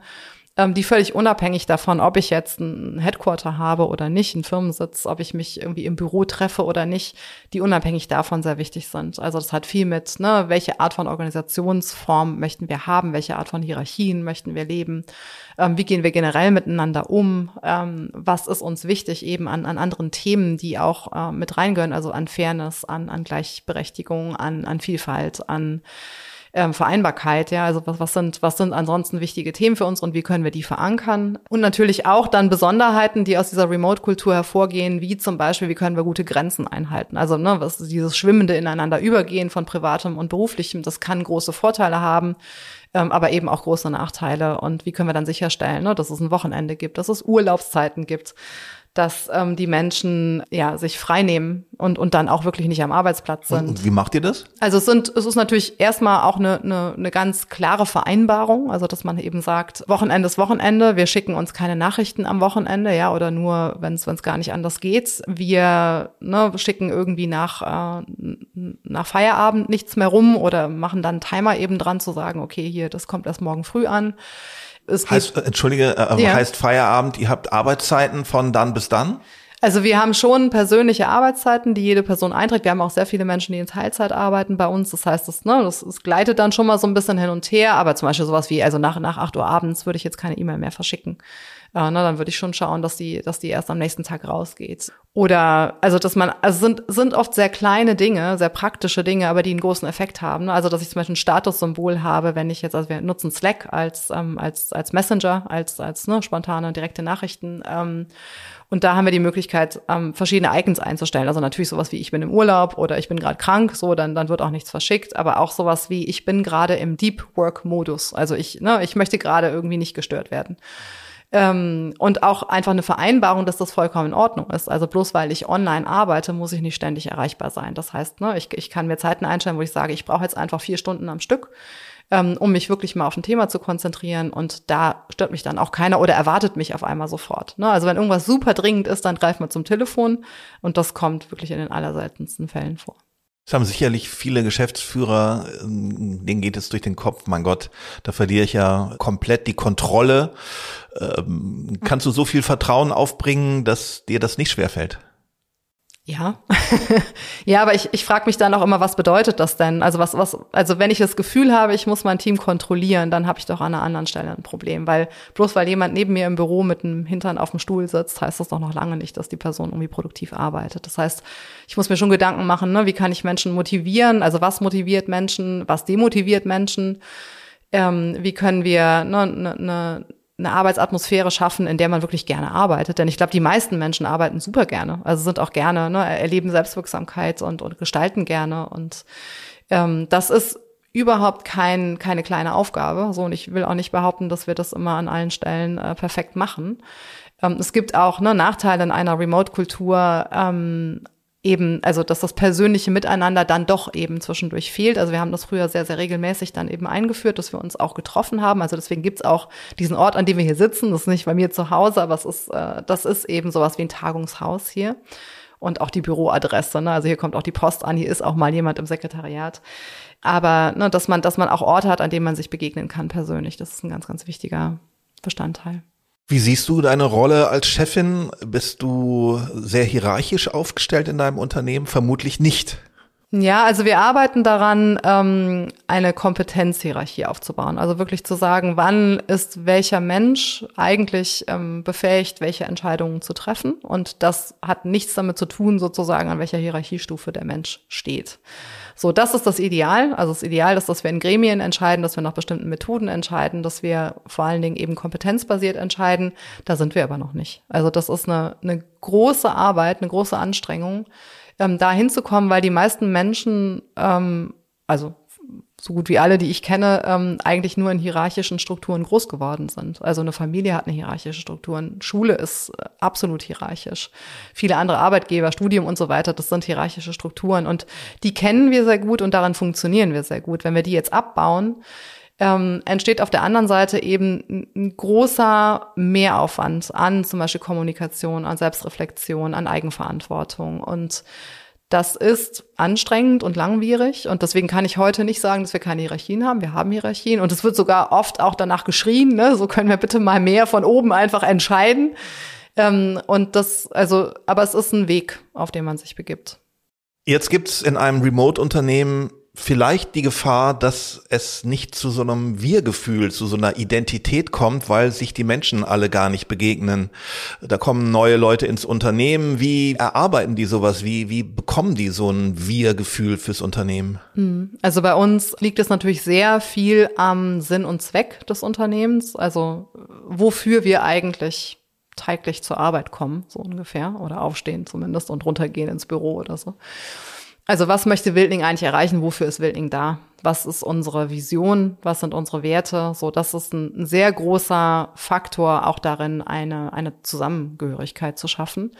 Speaker 2: die völlig unabhängig davon, ob ich jetzt ein Headquarter habe oder nicht, einen Firmensitz, ob ich mich irgendwie im Büro treffe oder nicht, die unabhängig davon sehr wichtig sind. Also das hat viel mit, ne, welche Art von Organisationsform möchten wir haben, welche Art von Hierarchien möchten wir leben, ähm, wie gehen wir generell miteinander um, ähm, was ist uns wichtig eben an, an anderen Themen, die auch äh, mit reingehören, also an Fairness, an, an Gleichberechtigung, an, an Vielfalt, an ähm, Vereinbarkeit, ja, also was, was sind, was sind ansonsten wichtige Themen für uns und wie können wir die verankern? Und natürlich auch dann Besonderheiten, die aus dieser Remote-Kultur hervorgehen, wie zum Beispiel, wie können wir gute Grenzen einhalten? Also, ne, was dieses schwimmende ineinander übergehen von privatem und beruflichem, das kann große Vorteile haben ähm, aber eben auch große Nachteile. Und wie können wir dann sicherstellen, ne, dass es ein Wochenende gibt, dass es Urlaubszeiten gibt, dass ähm, die Menschen ja sich frei nehmen und, und dann auch wirklich nicht am Arbeitsplatz sind.
Speaker 1: Und wie macht ihr das?
Speaker 2: Also es sind, es ist natürlich erstmal auch eine, eine, eine ganz klare Vereinbarung, also dass man eben sagt, Wochenende ist Wochenende, wir schicken uns keine Nachrichten am Wochenende, ja, oder nur, wenn es gar nicht anders geht. Wir ne, schicken irgendwie nach, äh, nach Feierabend nichts mehr rum oder machen dann einen Timer eben dran zu sagen, okay, hier, das kommt erst morgen früh an.
Speaker 1: Es heißt, Entschuldige, äh, ja. heißt Feierabend, ihr habt Arbeitszeiten von dann bis dann?
Speaker 2: Also wir haben schon persönliche Arbeitszeiten, die jede Person einträgt. Wir haben auch sehr viele Menschen, die in Teilzeit arbeiten bei uns. Das heißt, das, ne, das, das gleitet dann schon mal so ein bisschen hin und her. Aber zum Beispiel sowas wie, also nach, nach acht Uhr abends würde ich jetzt keine E-Mail mehr verschicken äh, na, dann würde ich schon schauen, dass die, dass die erst am nächsten Tag rausgeht. Oder also dass man, also sind, sind oft sehr kleine Dinge, sehr praktische Dinge, aber die einen großen Effekt haben. Ne? Also dass ich zum Beispiel ein Statussymbol habe, wenn ich jetzt, also wir nutzen Slack als, ähm, als, als Messenger, als, als ne, spontane, direkte Nachrichten. Ähm, und da haben wir die Möglichkeit, ähm, verschiedene Icons einzustellen. Also natürlich sowas wie ich bin im Urlaub oder ich bin gerade krank, so, dann, dann wird auch nichts verschickt, aber auch sowas wie ich bin gerade im Deep Work Modus. Also ich, ne, ich möchte gerade irgendwie nicht gestört werden. Ähm, und auch einfach eine Vereinbarung, dass das vollkommen in Ordnung ist. Also bloß weil ich online arbeite, muss ich nicht ständig erreichbar sein. Das heißt, ne, ich, ich kann mir Zeiten einstellen, wo ich sage, ich brauche jetzt einfach vier Stunden am Stück ähm, um mich wirklich mal auf ein Thema zu konzentrieren. Und da stört mich dann auch keiner oder erwartet mich auf einmal sofort. Ne? Also wenn irgendwas super dringend ist, dann greift man zum Telefon und das kommt wirklich in den allerseltensten Fällen vor.
Speaker 1: Es haben sicherlich viele Geschäftsführer, ähm, denen geht es durch den Kopf, mein Gott, da verliere ich ja komplett die Kontrolle. Ähm, kannst du so viel Vertrauen aufbringen, dass dir das nicht schwerfällt?
Speaker 2: Ja, ja, aber ich, ich frage mich dann auch immer, was bedeutet das denn? Also was, was, also wenn ich das Gefühl habe, ich muss mein Team kontrollieren, dann habe ich doch an einer anderen Stelle ein Problem, weil bloß weil jemand neben mir im Büro mit dem Hintern auf dem Stuhl sitzt, heißt das doch noch lange nicht, dass die Person irgendwie produktiv arbeitet. Das heißt, ich muss mir schon Gedanken machen, ne, wie kann ich Menschen motivieren? Also was motiviert Menschen? Was demotiviert Menschen? Ähm, wie können wir ne, ne, ne eine Arbeitsatmosphäre schaffen, in der man wirklich gerne arbeitet. Denn ich glaube, die meisten Menschen arbeiten super gerne. Also sind auch gerne, ne, erleben Selbstwirksamkeit und, und gestalten gerne. Und ähm, das ist überhaupt kein, keine kleine Aufgabe. So, und ich will auch nicht behaupten, dass wir das immer an allen Stellen äh, perfekt machen. Ähm, es gibt auch ne, Nachteile in einer Remote-Kultur, ähm, eben, also dass das persönliche Miteinander dann doch eben zwischendurch fehlt. Also wir haben das früher sehr, sehr regelmäßig dann eben eingeführt, dass wir uns auch getroffen haben. Also deswegen gibt's auch diesen Ort, an dem wir hier sitzen. Das ist nicht bei mir zu Hause, aber es ist, äh, das ist eben sowas wie ein Tagungshaus hier. Und auch die Büroadresse. Ne? Also hier kommt auch die Post an, hier ist auch mal jemand im Sekretariat. Aber ne, dass man, dass man auch Orte hat, an denen man sich begegnen kann persönlich, das ist ein ganz, ganz wichtiger Bestandteil.
Speaker 1: Wie siehst du deine Rolle als Chefin? Bist du sehr hierarchisch aufgestellt in deinem Unternehmen? Vermutlich nicht.
Speaker 2: Ja, also wir arbeiten daran, ähm, eine Kompetenzhierarchie aufzubauen. Also wirklich zu sagen, wann ist welcher Mensch eigentlich ähm, befähigt, welche Entscheidungen zu treffen. Und das hat nichts damit zu tun, sozusagen, an welcher Hierarchiestufe der Mensch steht. So, das ist das Ideal. Also das Ideal ist, dass wir in Gremien entscheiden, dass wir nach bestimmten Methoden entscheiden, dass wir vor allen Dingen eben kompetenzbasiert entscheiden. Da sind wir aber noch nicht. Also das ist eine, eine große Arbeit, eine große Anstrengung, ähm, da hinzukommen, weil die meisten Menschen, ähm, also so gut wie alle, die ich kenne, ähm, eigentlich nur in hierarchischen Strukturen groß geworden sind. Also eine Familie hat eine hierarchische Struktur, Schule ist äh, absolut hierarchisch. Viele andere Arbeitgeber, Studium und so weiter, das sind hierarchische Strukturen und die kennen wir sehr gut und daran funktionieren wir sehr gut. Wenn wir die jetzt abbauen, ähm, entsteht auf der anderen Seite eben ein großer Mehraufwand an zum Beispiel Kommunikation, an Selbstreflexion, an Eigenverantwortung. Und das ist anstrengend und langwierig und deswegen kann ich heute nicht sagen, dass wir keine Hierarchien haben. Wir haben Hierarchien und es wird sogar oft auch danach geschrien, ne? so können wir bitte mal mehr von oben einfach entscheiden. Ähm, und das, also, aber es ist ein Weg, auf den man sich begibt.
Speaker 1: Jetzt gibt's in einem Remote-Unternehmen vielleicht die Gefahr, dass es nicht zu so einem Wir-Gefühl, zu so einer Identität kommt, weil sich die Menschen alle gar nicht begegnen. Da kommen neue Leute ins Unternehmen. Wie erarbeiten die sowas? Wie, wie bekommen die so ein Wir-Gefühl fürs Unternehmen?
Speaker 2: Hm. Also bei uns liegt es natürlich sehr viel am Sinn und Zweck des Unternehmens. Also wofür wir eigentlich täglich zur Arbeit kommen, so ungefähr, oder aufstehen zumindest und runtergehen ins Büro oder so. Also was möchte Wildling eigentlich erreichen? Wofür ist Wildling da? Was ist unsere Vision? Was sind unsere Werte? So, das ist ein, sehr großer Faktor auch darin, eine, eine Zusammengehörigkeit zu schaffen.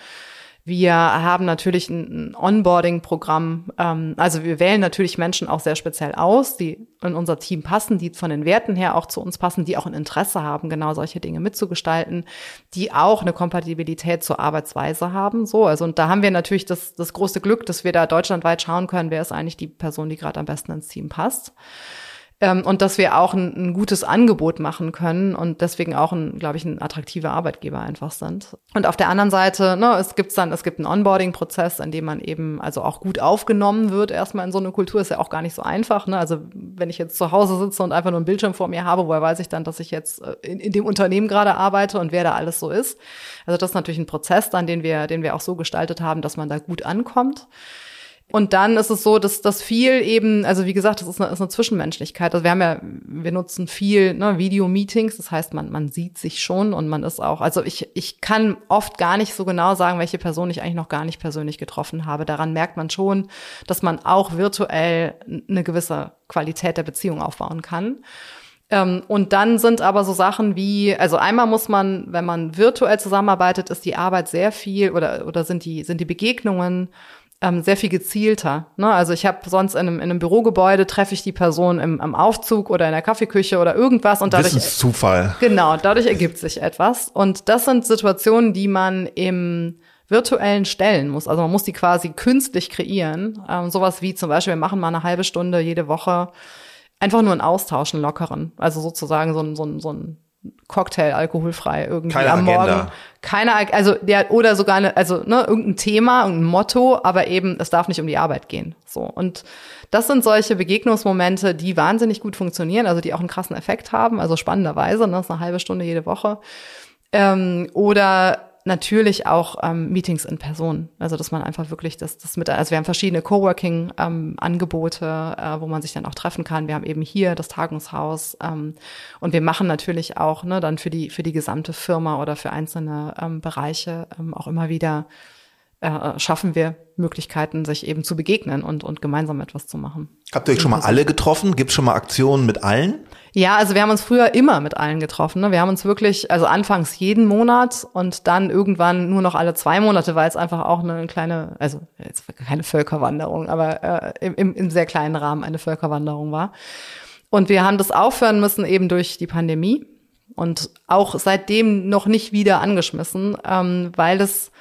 Speaker 2: Wir haben natürlich ein Onboarding-Programm. Ähm, also wir wählen natürlich Menschen auch sehr speziell aus, die in unser Team passen, die von den Werten her auch zu uns passen, die auch ein Interesse haben, genau solche Dinge mitzugestalten, die auch eine Kompatibilität zur Arbeitsweise haben. So, also und da haben wir natürlich das, das große Glück, dass wir da deutschlandweit schauen können, wer ist eigentlich die Person, die gerade am besten ins Team passt ähm, und dass wir auch ein, ein, gutes Angebot machen können und deswegen auch, ein, glaube ich, ein attraktiver Arbeitgeber einfach sind. Und auf der anderen Seite, ne, es gibt dann, es gibt einen Onboarding-Prozess, in dem man eben also auch gut aufgenommen wird. Erstmal in so eine Kultur ist ja auch gar nicht so einfach. Ne? Also wenn ich jetzt zu Hause sitze und einfach nur einen Bildschirm vor mir habe, woher weiß ich dann, dass ich jetzt äh, in, in dem Unternehmen gerade arbeite und wer da alles so ist? Also das ist natürlich ein Prozess dann, den wir, den wir auch so gestaltet haben, dass man da gut ankommt. Und dann ist es so, dass das viel eben, also wie gesagt, das ist eine, ist eine Zwischenmenschlichkeit. Also wir haben ja, wir nutzen viel ne, Video-Meetings, das heißt, man, man sieht sich schon und man ist auch, also ich, ich kann oft gar nicht so genau sagen, welche Person ich eigentlich noch gar nicht persönlich getroffen habe. Daran merkt man schon, dass man auch virtuell eine gewisse Qualität der Beziehung aufbauen kann. Ähm, und dann sind aber so Sachen wie, also einmal muss man, wenn man virtuell zusammenarbeitet, ist die Arbeit sehr viel oder, oder sind die, sind die Begegnungen ähm, sehr viel gezielter. Ne? Also ich habe sonst in einem, in einem Bürogebäude treffe ich die Person im, am Aufzug oder in der Kaffeeküche oder irgendwas und dadurch
Speaker 1: Zufall.
Speaker 2: Genau, dadurch ergibt sich etwas und das sind Situationen, die man im virtuellen stellen muss. Also man muss die quasi künstlich kreieren. Ähm, sowas wie zum Beispiel, wir machen mal eine halbe Stunde jede Woche einfach nur ein Austauschen lockeren. Also sozusagen so ein, so ein, so ein Cocktail alkoholfrei irgendwie
Speaker 1: Keine
Speaker 2: am
Speaker 1: Agenda.
Speaker 2: Morgen. Keine, also der oder sogar eine, also ne, irgendein Thema, irgendein Motto, aber eben es darf nicht um die Arbeit gehen. So und das sind solche Begegnungsmomente, die wahnsinnig gut funktionieren, also die auch einen krassen Effekt haben. Also spannenderweise, ne, das ist eine halbe Stunde jede Woche. Ähm, oder natürlich auch ähm, Meetings in Person. Also dass man einfach wirklich das, das mit, also wir haben verschiedene Coworking-Angebote, ähm, äh, wo man sich dann auch treffen kann. Wir haben eben hier das Tagungshaus ähm, und wir machen natürlich auch ne, dann für die für die gesamte Firma oder für einzelne ähm, Bereiche ähm, auch immer wieder äh, schaffen wir Möglichkeiten, sich eben zu begegnen und, und gemeinsam etwas zu machen.
Speaker 1: Habt ihr euch schon mal alle getroffen? Gibt es schon mal Aktionen mit allen?
Speaker 2: Ja, also wir haben uns früher immer mit allen getroffen. Ne? Wir haben uns wirklich, also anfangs jeden Monat und dann irgendwann nur noch alle zwei Monate, weil es einfach auch eine kleine, also jetzt keine Völkerwanderung, aber äh, im, im sehr kleinen Rahmen eine Völkerwanderung war. Und wir haben das aufhören müssen eben durch die Pandemie und auch seitdem noch nicht wieder angeschmissen, ähm, weil es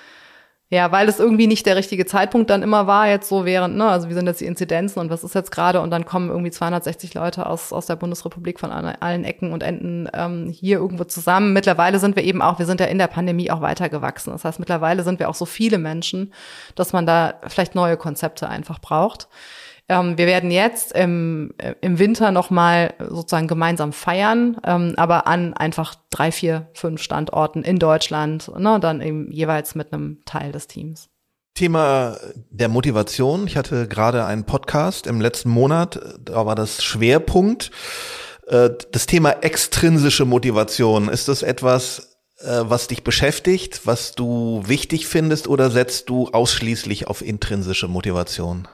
Speaker 2: ja, weil es irgendwie nicht der richtige Zeitpunkt dann immer war, jetzt so während, ne, also wie sind jetzt die Inzidenzen und was ist jetzt gerade und dann kommen irgendwie 260 Leute aus, aus der Bundesrepublik von allen Ecken und Enden ähm, hier irgendwo zusammen. Mittlerweile sind wir eben auch, wir sind ja in der Pandemie auch weitergewachsen. Das heißt, mittlerweile sind wir auch so viele Menschen, dass man da vielleicht neue Konzepte einfach braucht. Ähm, wir werden jetzt im, äh, im Winter nochmal sozusagen gemeinsam feiern, ähm, aber an einfach drei, vier, fünf Standorten in Deutschland, ne, dann eben jeweils mit einem Teil des Teams.
Speaker 1: Thema der Motivation. Ich hatte gerade einen Podcast im letzten Monat, da war das Schwerpunkt. Äh, das Thema extrinsische Motivation. Ist das etwas, äh, was dich beschäftigt, was du wichtig findest oder setzt du ausschließlich auf intrinsische Motivation?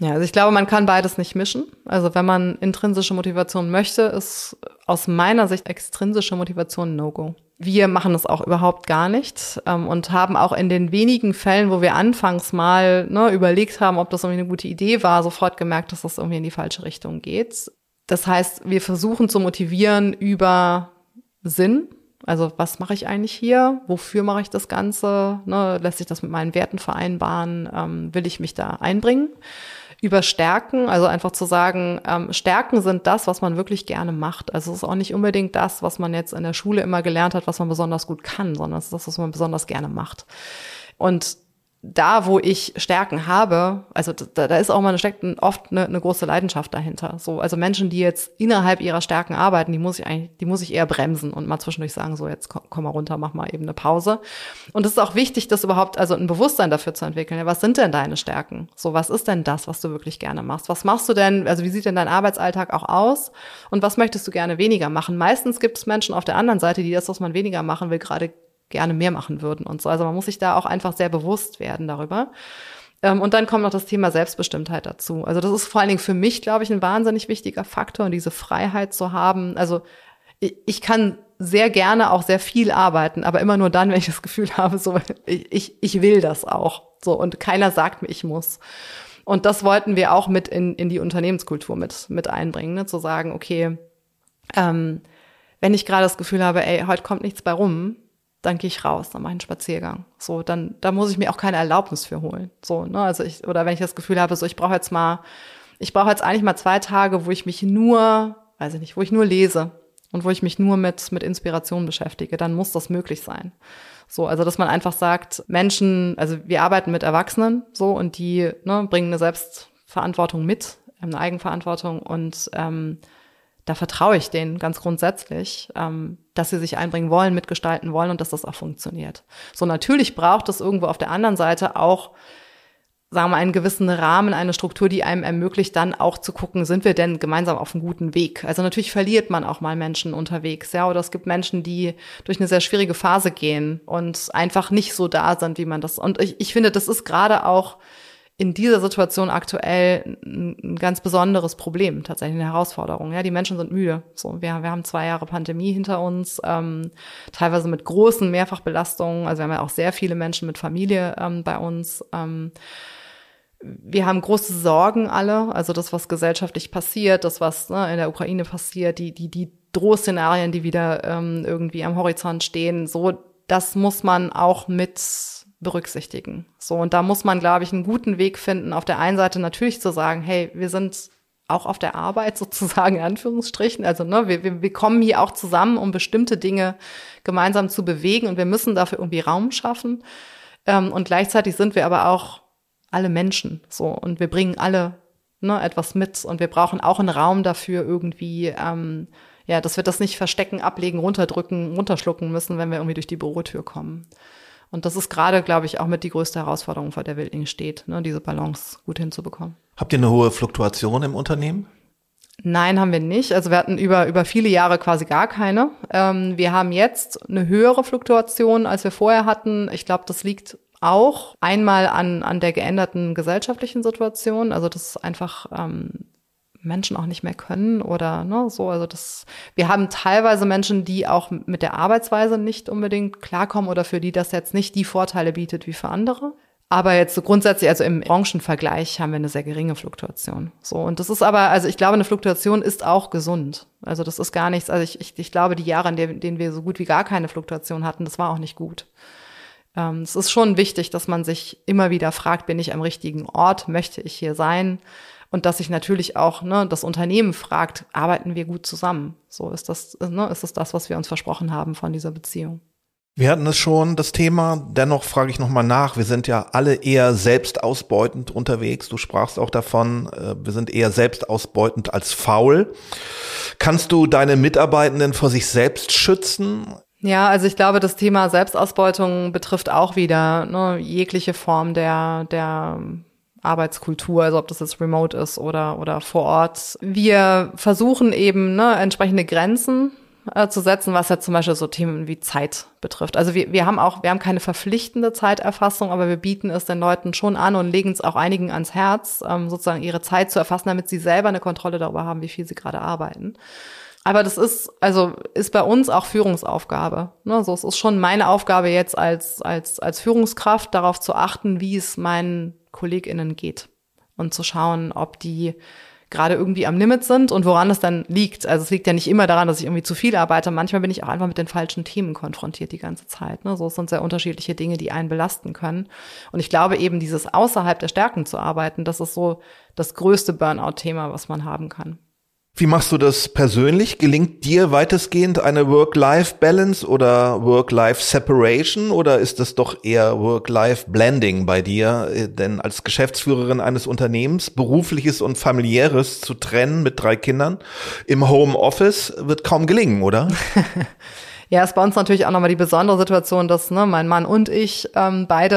Speaker 2: Ja, also ich glaube, man kann beides nicht mischen. Also wenn man intrinsische Motivation möchte, ist aus meiner Sicht extrinsische Motivation No-Go. Wir machen das auch überhaupt gar nicht ähm, und haben auch in den wenigen Fällen, wo wir anfangs mal ne, überlegt haben, ob das irgendwie eine gute Idee war, sofort gemerkt, dass das irgendwie in die falsche Richtung geht. Das heißt, wir versuchen zu motivieren über Sinn. Also was mache ich eigentlich hier? Wofür mache ich das Ganze? Ne, lässt sich das mit meinen Werten vereinbaren? Ähm, will ich mich da einbringen? Über Stärken, also einfach zu sagen, ähm, Stärken sind das, was man wirklich gerne macht. Also es ist auch nicht unbedingt das, was man jetzt in der Schule immer gelernt hat, was man besonders gut kann, sondern es ist das, was man besonders gerne macht. Und da, wo ich Stärken habe, also da, da ist auch mal steckt oft eine, eine große Leidenschaft dahinter. So, also Menschen, die jetzt innerhalb ihrer Stärken arbeiten, die muss ich eigentlich, die muss ich eher bremsen und mal zwischendurch sagen, so jetzt komm, komm mal runter, mach mal eben eine Pause. Und es ist auch wichtig, das überhaupt, also ein Bewusstsein dafür zu entwickeln. Ja, was sind denn deine Stärken? So, was ist denn das, was du wirklich gerne machst? Was machst du denn? Also wie sieht denn dein Arbeitsalltag auch aus? Und was möchtest du gerne weniger machen? Meistens gibt es Menschen auf der anderen Seite, die das, was man weniger machen will, gerade gerne mehr machen würden und so. Also man muss sich da auch einfach sehr bewusst werden darüber. Ähm, und dann kommt noch das Thema Selbstbestimmtheit dazu. Also das ist vor allen Dingen für mich, glaube ich, ein wahnsinnig wichtiger Faktor, diese Freiheit zu haben. Also ich kann sehr gerne auch sehr viel arbeiten, aber immer nur dann, wenn ich das Gefühl habe, so ich, ich will das auch. So und keiner sagt mir, ich muss. Und das wollten wir auch mit in, in die Unternehmenskultur mit, mit einbringen, ne? zu sagen, okay, ähm, wenn ich gerade das Gefühl habe, ey, heute kommt nichts bei rum, dann gehe ich raus, dann mache ich einen Spaziergang. So, dann, da muss ich mir auch keine Erlaubnis für holen. So, ne, also ich, oder wenn ich das Gefühl habe, so, ich brauche jetzt mal, ich brauche jetzt eigentlich mal zwei Tage, wo ich mich nur, weiß ich nicht, wo ich nur lese und wo ich mich nur mit, mit Inspiration beschäftige, dann muss das möglich sein. So, also dass man einfach sagt, Menschen, also wir arbeiten mit Erwachsenen so und die ne, bringen eine Selbstverantwortung mit, eine Eigenverantwortung und ähm, da vertraue ich denen ganz grundsätzlich, ähm, dass sie sich einbringen wollen, mitgestalten wollen und dass das auch funktioniert. So natürlich braucht es irgendwo auf der anderen Seite auch, sagen wir, einen gewissen Rahmen, eine Struktur, die einem ermöglicht, dann auch zu gucken, sind wir denn gemeinsam auf einem guten Weg? Also natürlich verliert man auch mal Menschen unterwegs, ja, oder es gibt Menschen, die durch eine sehr schwierige Phase gehen und einfach nicht so da sind, wie man das. Und ich, ich finde, das ist gerade auch in dieser Situation aktuell ein ganz besonderes Problem, tatsächlich eine Herausforderung. Ja, die Menschen sind müde. So, wir, wir haben zwei Jahre Pandemie hinter uns, ähm, teilweise mit großen Mehrfachbelastungen. Also wir haben ja auch sehr viele Menschen mit Familie ähm, bei uns. Ähm, wir haben große Sorgen alle, also das, was gesellschaftlich passiert, das, was ne, in der Ukraine passiert, die, die, die Drohszenarien, die wieder ähm, irgendwie am Horizont stehen, so, das muss man auch mit berücksichtigen. So, und da muss man, glaube ich, einen guten Weg finden, auf der einen Seite natürlich zu sagen, hey, wir sind auch auf der Arbeit sozusagen in Anführungsstrichen. Also ne, wir, wir, wir kommen hier auch zusammen, um bestimmte Dinge gemeinsam zu bewegen und wir müssen dafür irgendwie Raum schaffen. Ähm, und gleichzeitig sind wir aber auch alle Menschen so und wir bringen alle ne, etwas mit und wir brauchen auch einen Raum dafür irgendwie, ähm, ja, dass wir das nicht verstecken, ablegen, runterdrücken, runterschlucken müssen, wenn wir irgendwie durch die Bürotür kommen. Und das ist gerade, glaube ich, auch mit die größte Herausforderung, vor der Wildling steht, ne, diese Balance gut hinzubekommen.
Speaker 1: Habt ihr eine hohe Fluktuation im Unternehmen?
Speaker 2: Nein, haben wir nicht. Also wir hatten über, über viele Jahre quasi gar keine. Ähm, wir haben jetzt eine höhere Fluktuation, als wir vorher hatten. Ich glaube, das liegt auch einmal an, an der geänderten gesellschaftlichen Situation. Also das ist einfach ähm, Menschen auch nicht mehr können oder ne, so. Also das, wir haben teilweise Menschen, die auch mit der Arbeitsweise nicht unbedingt klarkommen oder für die das jetzt nicht die Vorteile bietet wie für andere. Aber jetzt so grundsätzlich, also im Branchenvergleich haben wir eine sehr geringe Fluktuation. So, und das ist aber, also ich glaube, eine Fluktuation ist auch gesund. Also das ist gar nichts, also ich, ich, ich glaube, die Jahre, in denen wir so gut wie gar keine Fluktuation hatten, das war auch nicht gut. Ähm, es ist schon wichtig, dass man sich immer wieder fragt, bin ich am richtigen Ort? Möchte ich hier sein? Und dass sich natürlich auch ne, das Unternehmen fragt, arbeiten wir gut zusammen? So ist das, ne, ist das das, was wir uns versprochen haben von dieser Beziehung.
Speaker 1: Wir hatten es schon, das Thema. Dennoch frage ich nochmal nach. Wir sind ja alle eher selbstausbeutend unterwegs. Du sprachst auch davon, äh, wir sind eher selbstausbeutend als faul. Kannst du deine Mitarbeitenden vor sich selbst schützen?
Speaker 2: Ja, also ich glaube, das Thema Selbstausbeutung betrifft auch wieder ne, jegliche Form der, der Arbeitskultur, also ob das jetzt remote ist oder, oder vor Ort. Wir versuchen eben ne, entsprechende Grenzen äh, zu setzen, was ja zum Beispiel so Themen wie Zeit betrifft. Also wir, wir haben auch, wir haben keine verpflichtende Zeiterfassung, aber wir bieten es den Leuten schon an und legen es auch einigen ans Herz, ähm, sozusagen ihre Zeit zu erfassen, damit sie selber eine Kontrolle darüber haben, wie viel sie gerade arbeiten. Aber das ist, also ist bei uns auch Führungsaufgabe. Ne? So, es ist schon meine Aufgabe jetzt als, als, als Führungskraft darauf zu achten, wie es meinen KollegInnen geht und zu schauen, ob die gerade irgendwie am Limit sind und woran es dann liegt. Also es liegt ja nicht immer daran, dass ich irgendwie zu viel arbeite. Manchmal bin ich auch einfach mit den falschen Themen konfrontiert die ganze Zeit. Ne? So es sind sehr unterschiedliche Dinge, die einen belasten können. Und ich glaube eben, dieses außerhalb der Stärken zu arbeiten, das ist so das größte Burnout-Thema, was man haben kann.
Speaker 1: Wie machst du das persönlich? Gelingt dir weitestgehend eine Work-Life-Balance oder Work-Life-Separation oder ist das doch eher Work-Life-Blending bei dir? Denn als Geschäftsführerin eines Unternehmens, berufliches und familiäres zu trennen mit drei Kindern im Homeoffice wird kaum gelingen, oder?
Speaker 2: Ja, ist bei uns natürlich auch nochmal die besondere Situation, dass ne, mein Mann und ich ähm, beide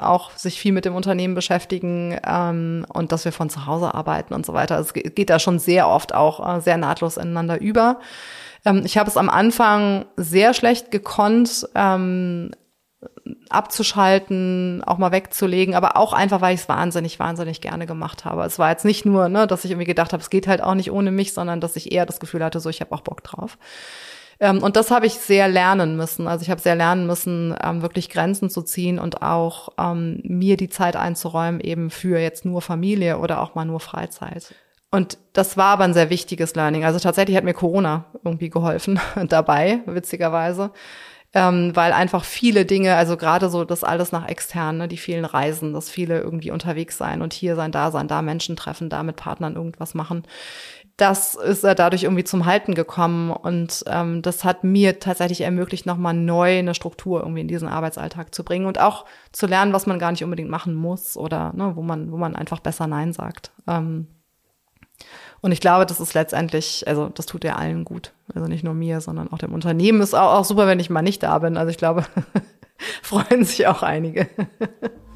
Speaker 2: äh, auch sich viel mit dem Unternehmen beschäftigen ähm, und dass wir von zu Hause arbeiten und so weiter. Es geht da schon sehr oft auch äh, sehr nahtlos ineinander über. Ähm, ich habe es am Anfang sehr schlecht gekonnt, ähm, abzuschalten, auch mal wegzulegen, aber auch einfach, weil ich es wahnsinnig, wahnsinnig gerne gemacht habe. Es war jetzt nicht nur, ne, dass ich irgendwie gedacht habe, es geht halt auch nicht ohne mich, sondern dass ich eher das Gefühl hatte, so ich habe auch Bock drauf. Ähm, und das habe ich sehr lernen müssen. Also ich habe sehr lernen müssen, ähm, wirklich Grenzen zu ziehen und auch ähm, mir die Zeit einzuräumen, eben für jetzt nur Familie oder auch mal nur Freizeit. Und das war aber ein sehr wichtiges Learning. Also tatsächlich hat mir Corona irgendwie geholfen dabei, witzigerweise. Ähm, weil einfach viele Dinge, also gerade so das alles nach extern, ne, die vielen Reisen, das viele irgendwie unterwegs sein und hier sein, da sein, da Menschen treffen, da mit Partnern irgendwas machen, das ist er dadurch irgendwie zum Halten gekommen und ähm, das hat mir tatsächlich ermöglicht, nochmal neu eine Struktur irgendwie in diesen Arbeitsalltag zu bringen und auch zu lernen, was man gar nicht unbedingt machen muss oder ne, wo man, wo man einfach besser Nein sagt. Ähm, und ich glaube, das ist letztendlich, also das tut ja allen gut. Also nicht nur mir, sondern auch dem Unternehmen. Ist auch, auch super, wenn ich mal nicht da bin. Also ich glaube, freuen sich auch einige.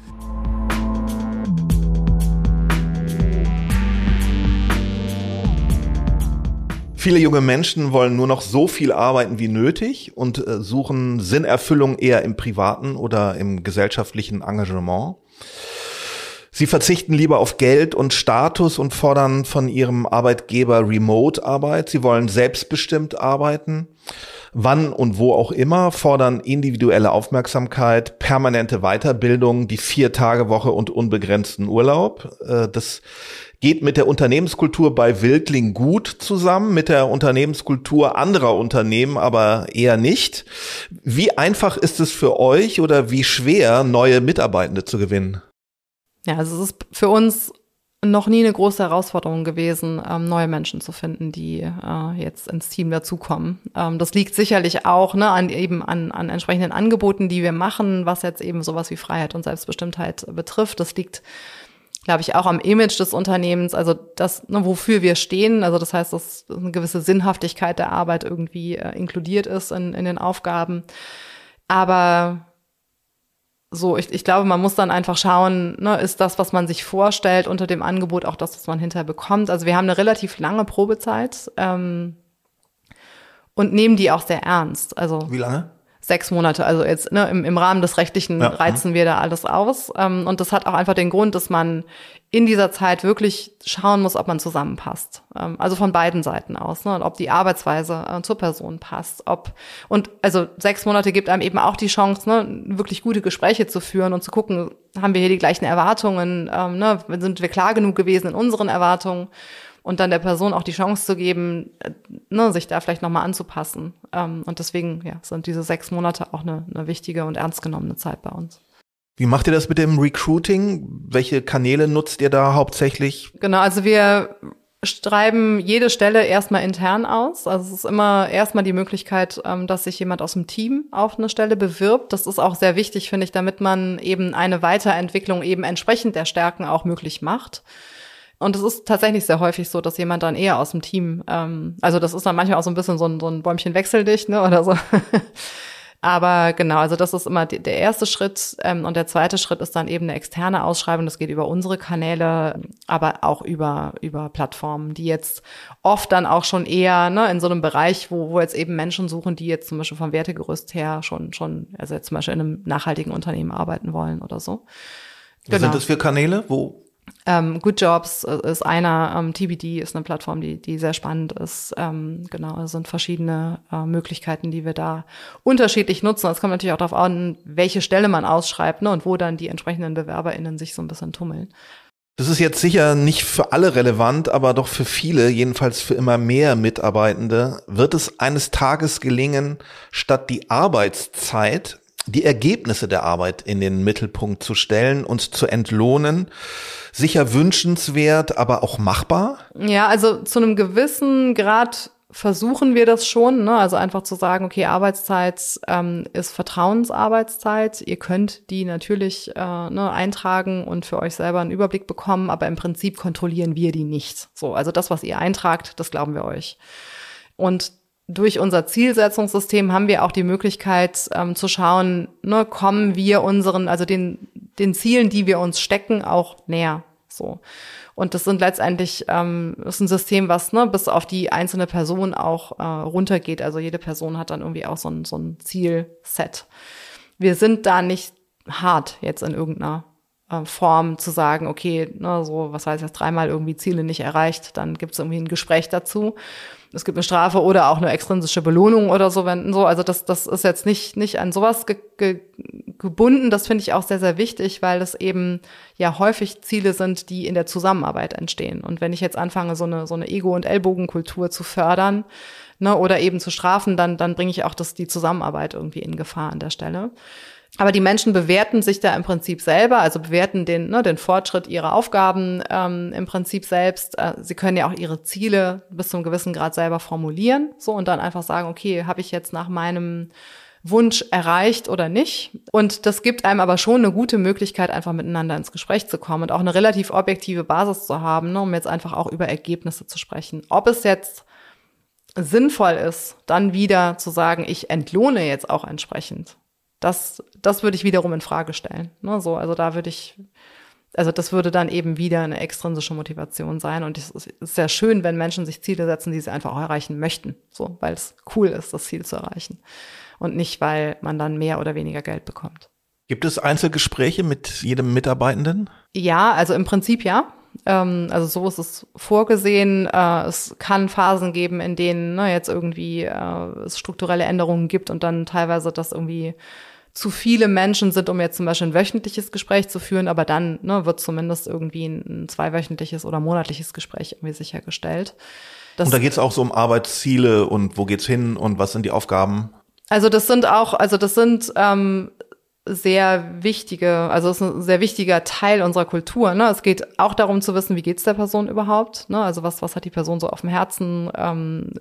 Speaker 1: Viele junge Menschen wollen nur noch so viel arbeiten wie nötig und äh, suchen Sinnerfüllung eher im privaten oder im gesellschaftlichen Engagement. Sie verzichten lieber auf Geld und Status und fordern von ihrem Arbeitgeber Remote-Arbeit. Sie wollen selbstbestimmt arbeiten, wann und wo auch immer, fordern individuelle Aufmerksamkeit, permanente Weiterbildung, die Vier-Tage-Woche und unbegrenzten Urlaub. Äh, das geht mit der Unternehmenskultur bei Wildling gut zusammen, mit der Unternehmenskultur anderer Unternehmen aber eher nicht. Wie einfach ist es für euch oder wie schwer, neue Mitarbeitende zu gewinnen?
Speaker 2: Ja, also es ist für uns noch nie eine große Herausforderung gewesen, ähm, neue Menschen zu finden, die äh, jetzt ins Team dazukommen. Ähm, das liegt sicherlich auch ne, an eben an, an entsprechenden Angeboten, die wir machen, was jetzt eben sowas wie Freiheit und Selbstbestimmtheit betrifft. Das liegt glaube ich, auch am Image des Unternehmens, also das, ne, wofür wir stehen. Also das heißt, dass eine gewisse Sinnhaftigkeit der Arbeit irgendwie äh, inkludiert ist in, in den Aufgaben. Aber so, ich, ich glaube, man muss dann einfach schauen, ne, ist das, was man sich vorstellt unter dem Angebot, auch das, was man hinterher bekommt. Also wir haben eine relativ lange Probezeit ähm, und nehmen die auch sehr ernst. Also
Speaker 1: wie lange?
Speaker 2: Sechs Monate. Also jetzt ne, im, im Rahmen des Rechtlichen ja. reizen wir da alles aus. Ähm, und das hat auch einfach den Grund, dass man in dieser Zeit wirklich schauen muss, ob man zusammenpasst. Ähm, also von beiden Seiten aus. Ne? Und ob die Arbeitsweise äh, zur Person passt. Ob und also sechs Monate gibt einem eben auch die Chance, ne, wirklich gute Gespräche zu führen und zu gucken, haben wir hier die gleichen Erwartungen, ähm, ne, sind wir klar genug gewesen in unseren Erwartungen und dann der Person auch die Chance zu geben, äh, ne, sich da vielleicht nochmal anzupassen. Ähm, und deswegen ja, sind diese sechs Monate auch eine, eine wichtige und ernst genommene Zeit bei uns.
Speaker 1: Wie macht ihr das mit dem Recruiting? Welche Kanäle nutzt ihr da hauptsächlich?
Speaker 2: Genau, also wir schreiben jede Stelle erstmal intern aus. Also es ist immer erstmal die Möglichkeit, ähm, dass sich jemand aus dem Team auf eine Stelle bewirbt. Das ist auch sehr wichtig, finde ich, damit man eben eine Weiterentwicklung eben entsprechend der Stärken auch möglich macht. Und es ist tatsächlich sehr häufig so, dass jemand dann eher aus dem Team, ähm, also das ist dann manchmal auch so ein bisschen so ein, so ein Bäumchen wechseldicht, ne, oder so. Aber genau, also das ist immer der erste Schritt. Ähm, und der zweite Schritt ist dann eben eine externe Ausschreibung. Das geht über unsere Kanäle, aber auch über, über Plattformen, die jetzt oft dann auch schon eher ne, in so einem Bereich, wo, wo jetzt eben Menschen suchen, die jetzt zum Beispiel vom Wertegerüst her schon, schon, also jetzt zum Beispiel in einem nachhaltigen Unternehmen arbeiten wollen oder so.
Speaker 1: Genau. Was sind das für Kanäle? Wo,
Speaker 2: ähm, Good Jobs ist einer, ähm, TBD ist eine Plattform, die, die sehr spannend ist. Ähm, genau, es sind verschiedene äh, Möglichkeiten, die wir da unterschiedlich nutzen. Es kommt natürlich auch darauf an, welche Stelle man ausschreibt ne, und wo dann die entsprechenden BewerberInnen sich so ein bisschen tummeln.
Speaker 1: Das ist jetzt sicher nicht für alle relevant, aber doch für viele, jedenfalls für immer mehr Mitarbeitende, wird es eines Tages gelingen, statt die Arbeitszeit die Ergebnisse der Arbeit in den Mittelpunkt zu stellen und zu entlohnen. Sicher wünschenswert, aber auch machbar?
Speaker 2: Ja, also zu einem gewissen Grad versuchen wir das schon, ne? also einfach zu sagen, okay, Arbeitszeit ähm, ist Vertrauensarbeitszeit. Ihr könnt die natürlich äh, ne, eintragen und für euch selber einen Überblick bekommen, aber im Prinzip kontrollieren wir die nicht. So, also das, was ihr eintragt, das glauben wir euch. Und durch unser Zielsetzungssystem haben wir auch die Möglichkeit ähm, zu schauen, ne, kommen wir unseren, also den, den Zielen, die wir uns stecken, auch näher. So. Und das sind letztendlich ähm, ist ein System, was ne, bis auf die einzelne Person auch äh, runtergeht. Also jede Person hat dann irgendwie auch so ein, so ein Zielset. Wir sind da nicht hart jetzt in irgendeiner äh, Form zu sagen, okay, ne, so, was weiß ich, dreimal irgendwie Ziele nicht erreicht, dann gibt es irgendwie ein Gespräch dazu es gibt eine Strafe oder auch eine extrinsische Belohnung oder so, wenn so. Also das, das ist jetzt nicht, nicht an sowas ge, ge, gebunden. Das finde ich auch sehr, sehr wichtig, weil es eben ja häufig Ziele sind, die in der Zusammenarbeit entstehen. Und wenn ich jetzt anfange, so eine, so eine Ego- und Ellbogenkultur zu fördern, ne, oder eben zu strafen, dann, dann bringe ich auch das, die Zusammenarbeit irgendwie in Gefahr an der Stelle. Aber die Menschen bewerten sich da im Prinzip selber, also bewerten den, ne, den Fortschritt ihrer Aufgaben ähm, im Prinzip selbst. Äh, sie können ja auch ihre Ziele bis zu einem gewissen Grad selber formulieren, so und dann einfach sagen, okay, habe ich jetzt nach meinem Wunsch erreicht oder nicht. Und das gibt einem aber schon eine gute Möglichkeit, einfach miteinander ins Gespräch zu kommen und auch eine relativ objektive Basis zu haben, ne, um jetzt einfach auch über Ergebnisse zu sprechen. Ob es jetzt sinnvoll ist, dann wieder zu sagen, ich entlohne jetzt auch entsprechend das, das würde ich wiederum in Frage stellen. Ne, so, also da würde ich, also das würde dann eben wieder eine extrinsische Motivation sein. Und es ist sehr schön, wenn Menschen sich Ziele setzen, die sie einfach auch erreichen möchten. So, weil es cool ist, das Ziel zu erreichen. Und nicht, weil man dann mehr oder weniger Geld bekommt.
Speaker 1: Gibt es Einzelgespräche mit jedem Mitarbeitenden?
Speaker 2: Ja, also im Prinzip ja. Ähm, also so ist es vorgesehen. Äh, es kann Phasen geben, in denen ne, jetzt irgendwie äh, es strukturelle Änderungen gibt und dann teilweise das irgendwie zu viele Menschen sind, um jetzt zum Beispiel ein wöchentliches Gespräch zu führen, aber dann ne, wird zumindest irgendwie ein, ein zweiwöchentliches oder monatliches Gespräch irgendwie sichergestellt.
Speaker 1: Das, und da geht es auch so um Arbeitsziele und wo geht's hin und was sind die Aufgaben?
Speaker 2: Also das sind auch, also das sind ähm, sehr wichtige, also es ist ein sehr wichtiger Teil unserer Kultur. Ne? Es geht auch darum zu wissen, wie geht's der Person überhaupt. Ne? Also was, was hat die Person so auf dem Herzen? Ähm,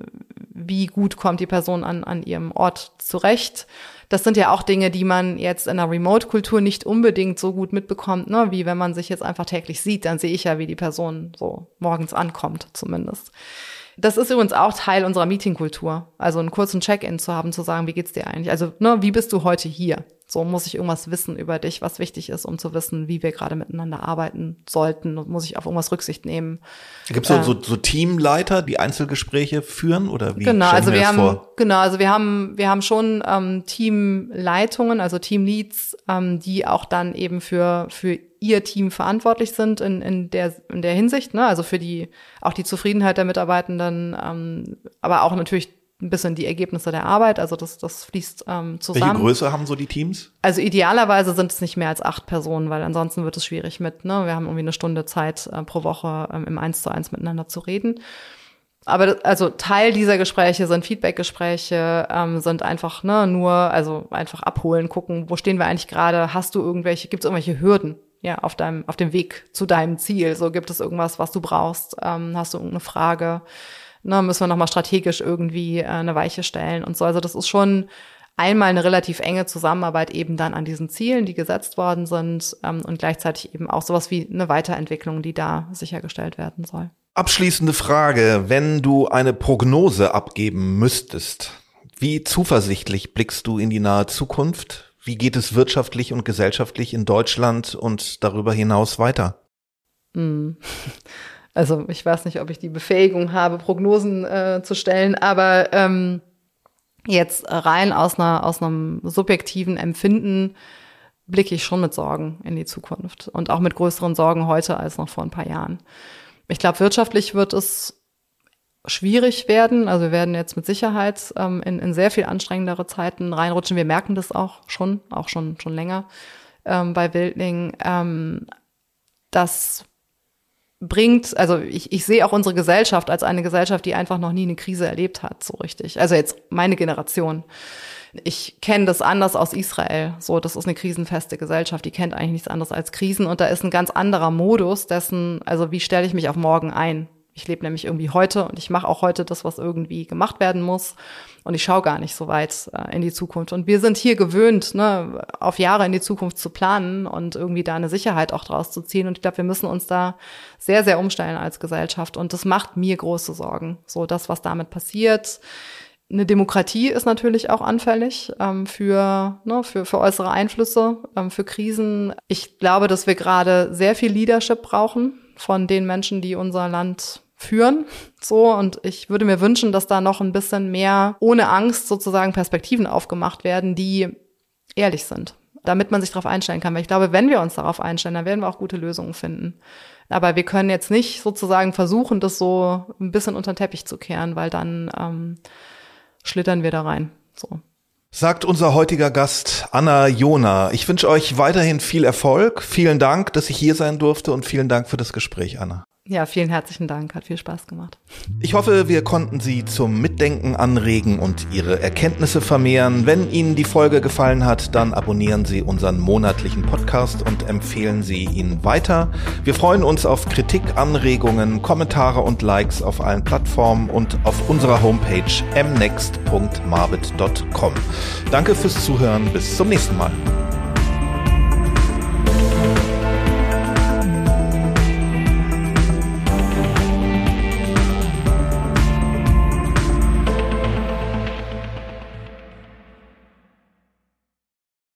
Speaker 2: wie gut kommt die Person an, an ihrem Ort zurecht? Das sind ja auch Dinge, die man jetzt in der Remote-Kultur nicht unbedingt so gut mitbekommt, ne? wie wenn man sich jetzt einfach täglich sieht, dann sehe ich ja, wie die Person so morgens ankommt zumindest. Das ist übrigens auch Teil unserer Meetingkultur. Also einen kurzen Check-in zu haben, zu sagen, wie geht's dir eigentlich? Also, ne, wie bist du heute hier? So muss ich irgendwas wissen über dich, was wichtig ist, um zu wissen, wie wir gerade miteinander arbeiten sollten. Muss ich auf irgendwas Rücksicht nehmen?
Speaker 1: Gibt es so, äh, so, so, Teamleiter, die Einzelgespräche führen oder wie?
Speaker 2: Genau, also wir, wir haben vor? genau, also wir haben wir haben schon ähm, Teamleitungen, also Teamleads, ähm, die auch dann eben für für ihr Team verantwortlich sind in, in der in der Hinsicht, ne? Also für die auch die Zufriedenheit der Mitarbeitenden, ähm, aber auch natürlich ein bisschen die Ergebnisse der Arbeit. Also das, das fließt ähm, zusammen.
Speaker 1: Welche Größe haben so die Teams?
Speaker 2: Also idealerweise sind es nicht mehr als acht Personen, weil ansonsten wird es schwierig mit, ne? Wir haben irgendwie eine Stunde Zeit äh, pro Woche ähm, im Eins zu eins miteinander zu reden. Aber also Teil dieser Gespräche sind Feedbackgespräche, ähm, sind einfach ne, nur, also einfach abholen, gucken, wo stehen wir eigentlich gerade, hast du irgendwelche, gibt es irgendwelche Hürden, ja, auf deinem, auf dem Weg zu deinem Ziel? So gibt es irgendwas, was du brauchst? Ähm, hast du irgendeine Frage? Ne, müssen wir nochmal strategisch irgendwie äh, eine Weiche stellen und so. Also das ist schon einmal eine relativ enge Zusammenarbeit eben dann an diesen Zielen, die gesetzt worden sind ähm, und gleichzeitig eben auch sowas wie eine Weiterentwicklung, die da sichergestellt werden soll.
Speaker 1: Abschließende Frage, wenn du eine Prognose abgeben müsstest, wie zuversichtlich blickst du in die nahe Zukunft? Wie geht es wirtschaftlich und gesellschaftlich in Deutschland und darüber hinaus weiter?
Speaker 2: Mm. Also ich weiß nicht, ob ich die Befähigung habe, Prognosen äh, zu stellen, aber ähm, jetzt rein aus, einer, aus einem subjektiven Empfinden blicke ich schon mit Sorgen in die Zukunft und auch mit größeren Sorgen heute als noch vor ein paar Jahren. Ich glaube, wirtschaftlich wird es schwierig werden. Also wir werden jetzt mit Sicherheit ähm, in, in sehr viel anstrengendere Zeiten reinrutschen. Wir merken das auch schon, auch schon, schon länger ähm, bei Wildling. Ähm, das bringt, also ich, ich sehe auch unsere Gesellschaft als eine Gesellschaft, die einfach noch nie eine Krise erlebt hat, so richtig. Also jetzt meine Generation. Ich kenne das anders aus Israel. So, das ist eine krisenfeste Gesellschaft, die kennt eigentlich nichts anderes als Krisen und da ist ein ganz anderer Modus dessen, also wie stelle ich mich auf morgen ein? Ich lebe nämlich irgendwie heute und ich mache auch heute das, was irgendwie gemacht werden muss. Und ich schaue gar nicht so weit äh, in die Zukunft. Und wir sind hier gewöhnt, ne, auf Jahre in die Zukunft zu planen und irgendwie da eine Sicherheit auch draus zu ziehen. Und ich glaube, wir müssen uns da sehr, sehr umstellen als Gesellschaft. Und das macht mir große Sorgen. So das, was damit passiert eine Demokratie ist natürlich auch anfällig ähm, für, ne, für, für äußere Einflüsse, ähm, für Krisen. Ich glaube, dass wir gerade sehr viel Leadership brauchen von den Menschen, die unser Land führen. So, und ich würde mir wünschen, dass da noch ein bisschen mehr ohne Angst sozusagen Perspektiven aufgemacht werden, die ehrlich sind, damit man sich darauf einstellen kann. Weil ich glaube, wenn wir uns darauf einstellen, dann werden wir auch gute Lösungen finden. Aber wir können jetzt nicht sozusagen versuchen, das so ein bisschen unter den Teppich zu kehren, weil dann ähm, schlittern wir da rein. So.
Speaker 1: Sagt unser heutiger Gast Anna Jona. Ich wünsche euch weiterhin viel Erfolg. Vielen Dank, dass ich hier sein durfte und vielen Dank für das Gespräch, Anna.
Speaker 2: Ja, vielen herzlichen Dank. Hat viel Spaß gemacht.
Speaker 1: Ich hoffe, wir konnten Sie zum Mitdenken anregen und Ihre Erkenntnisse vermehren. Wenn Ihnen die Folge gefallen hat, dann abonnieren Sie unseren monatlichen Podcast und empfehlen Sie ihn weiter. Wir freuen uns auf Kritik, Anregungen, Kommentare und Likes auf allen Plattformen und auf unserer Homepage mnext.marbit.com. Danke fürs Zuhören. Bis zum nächsten Mal.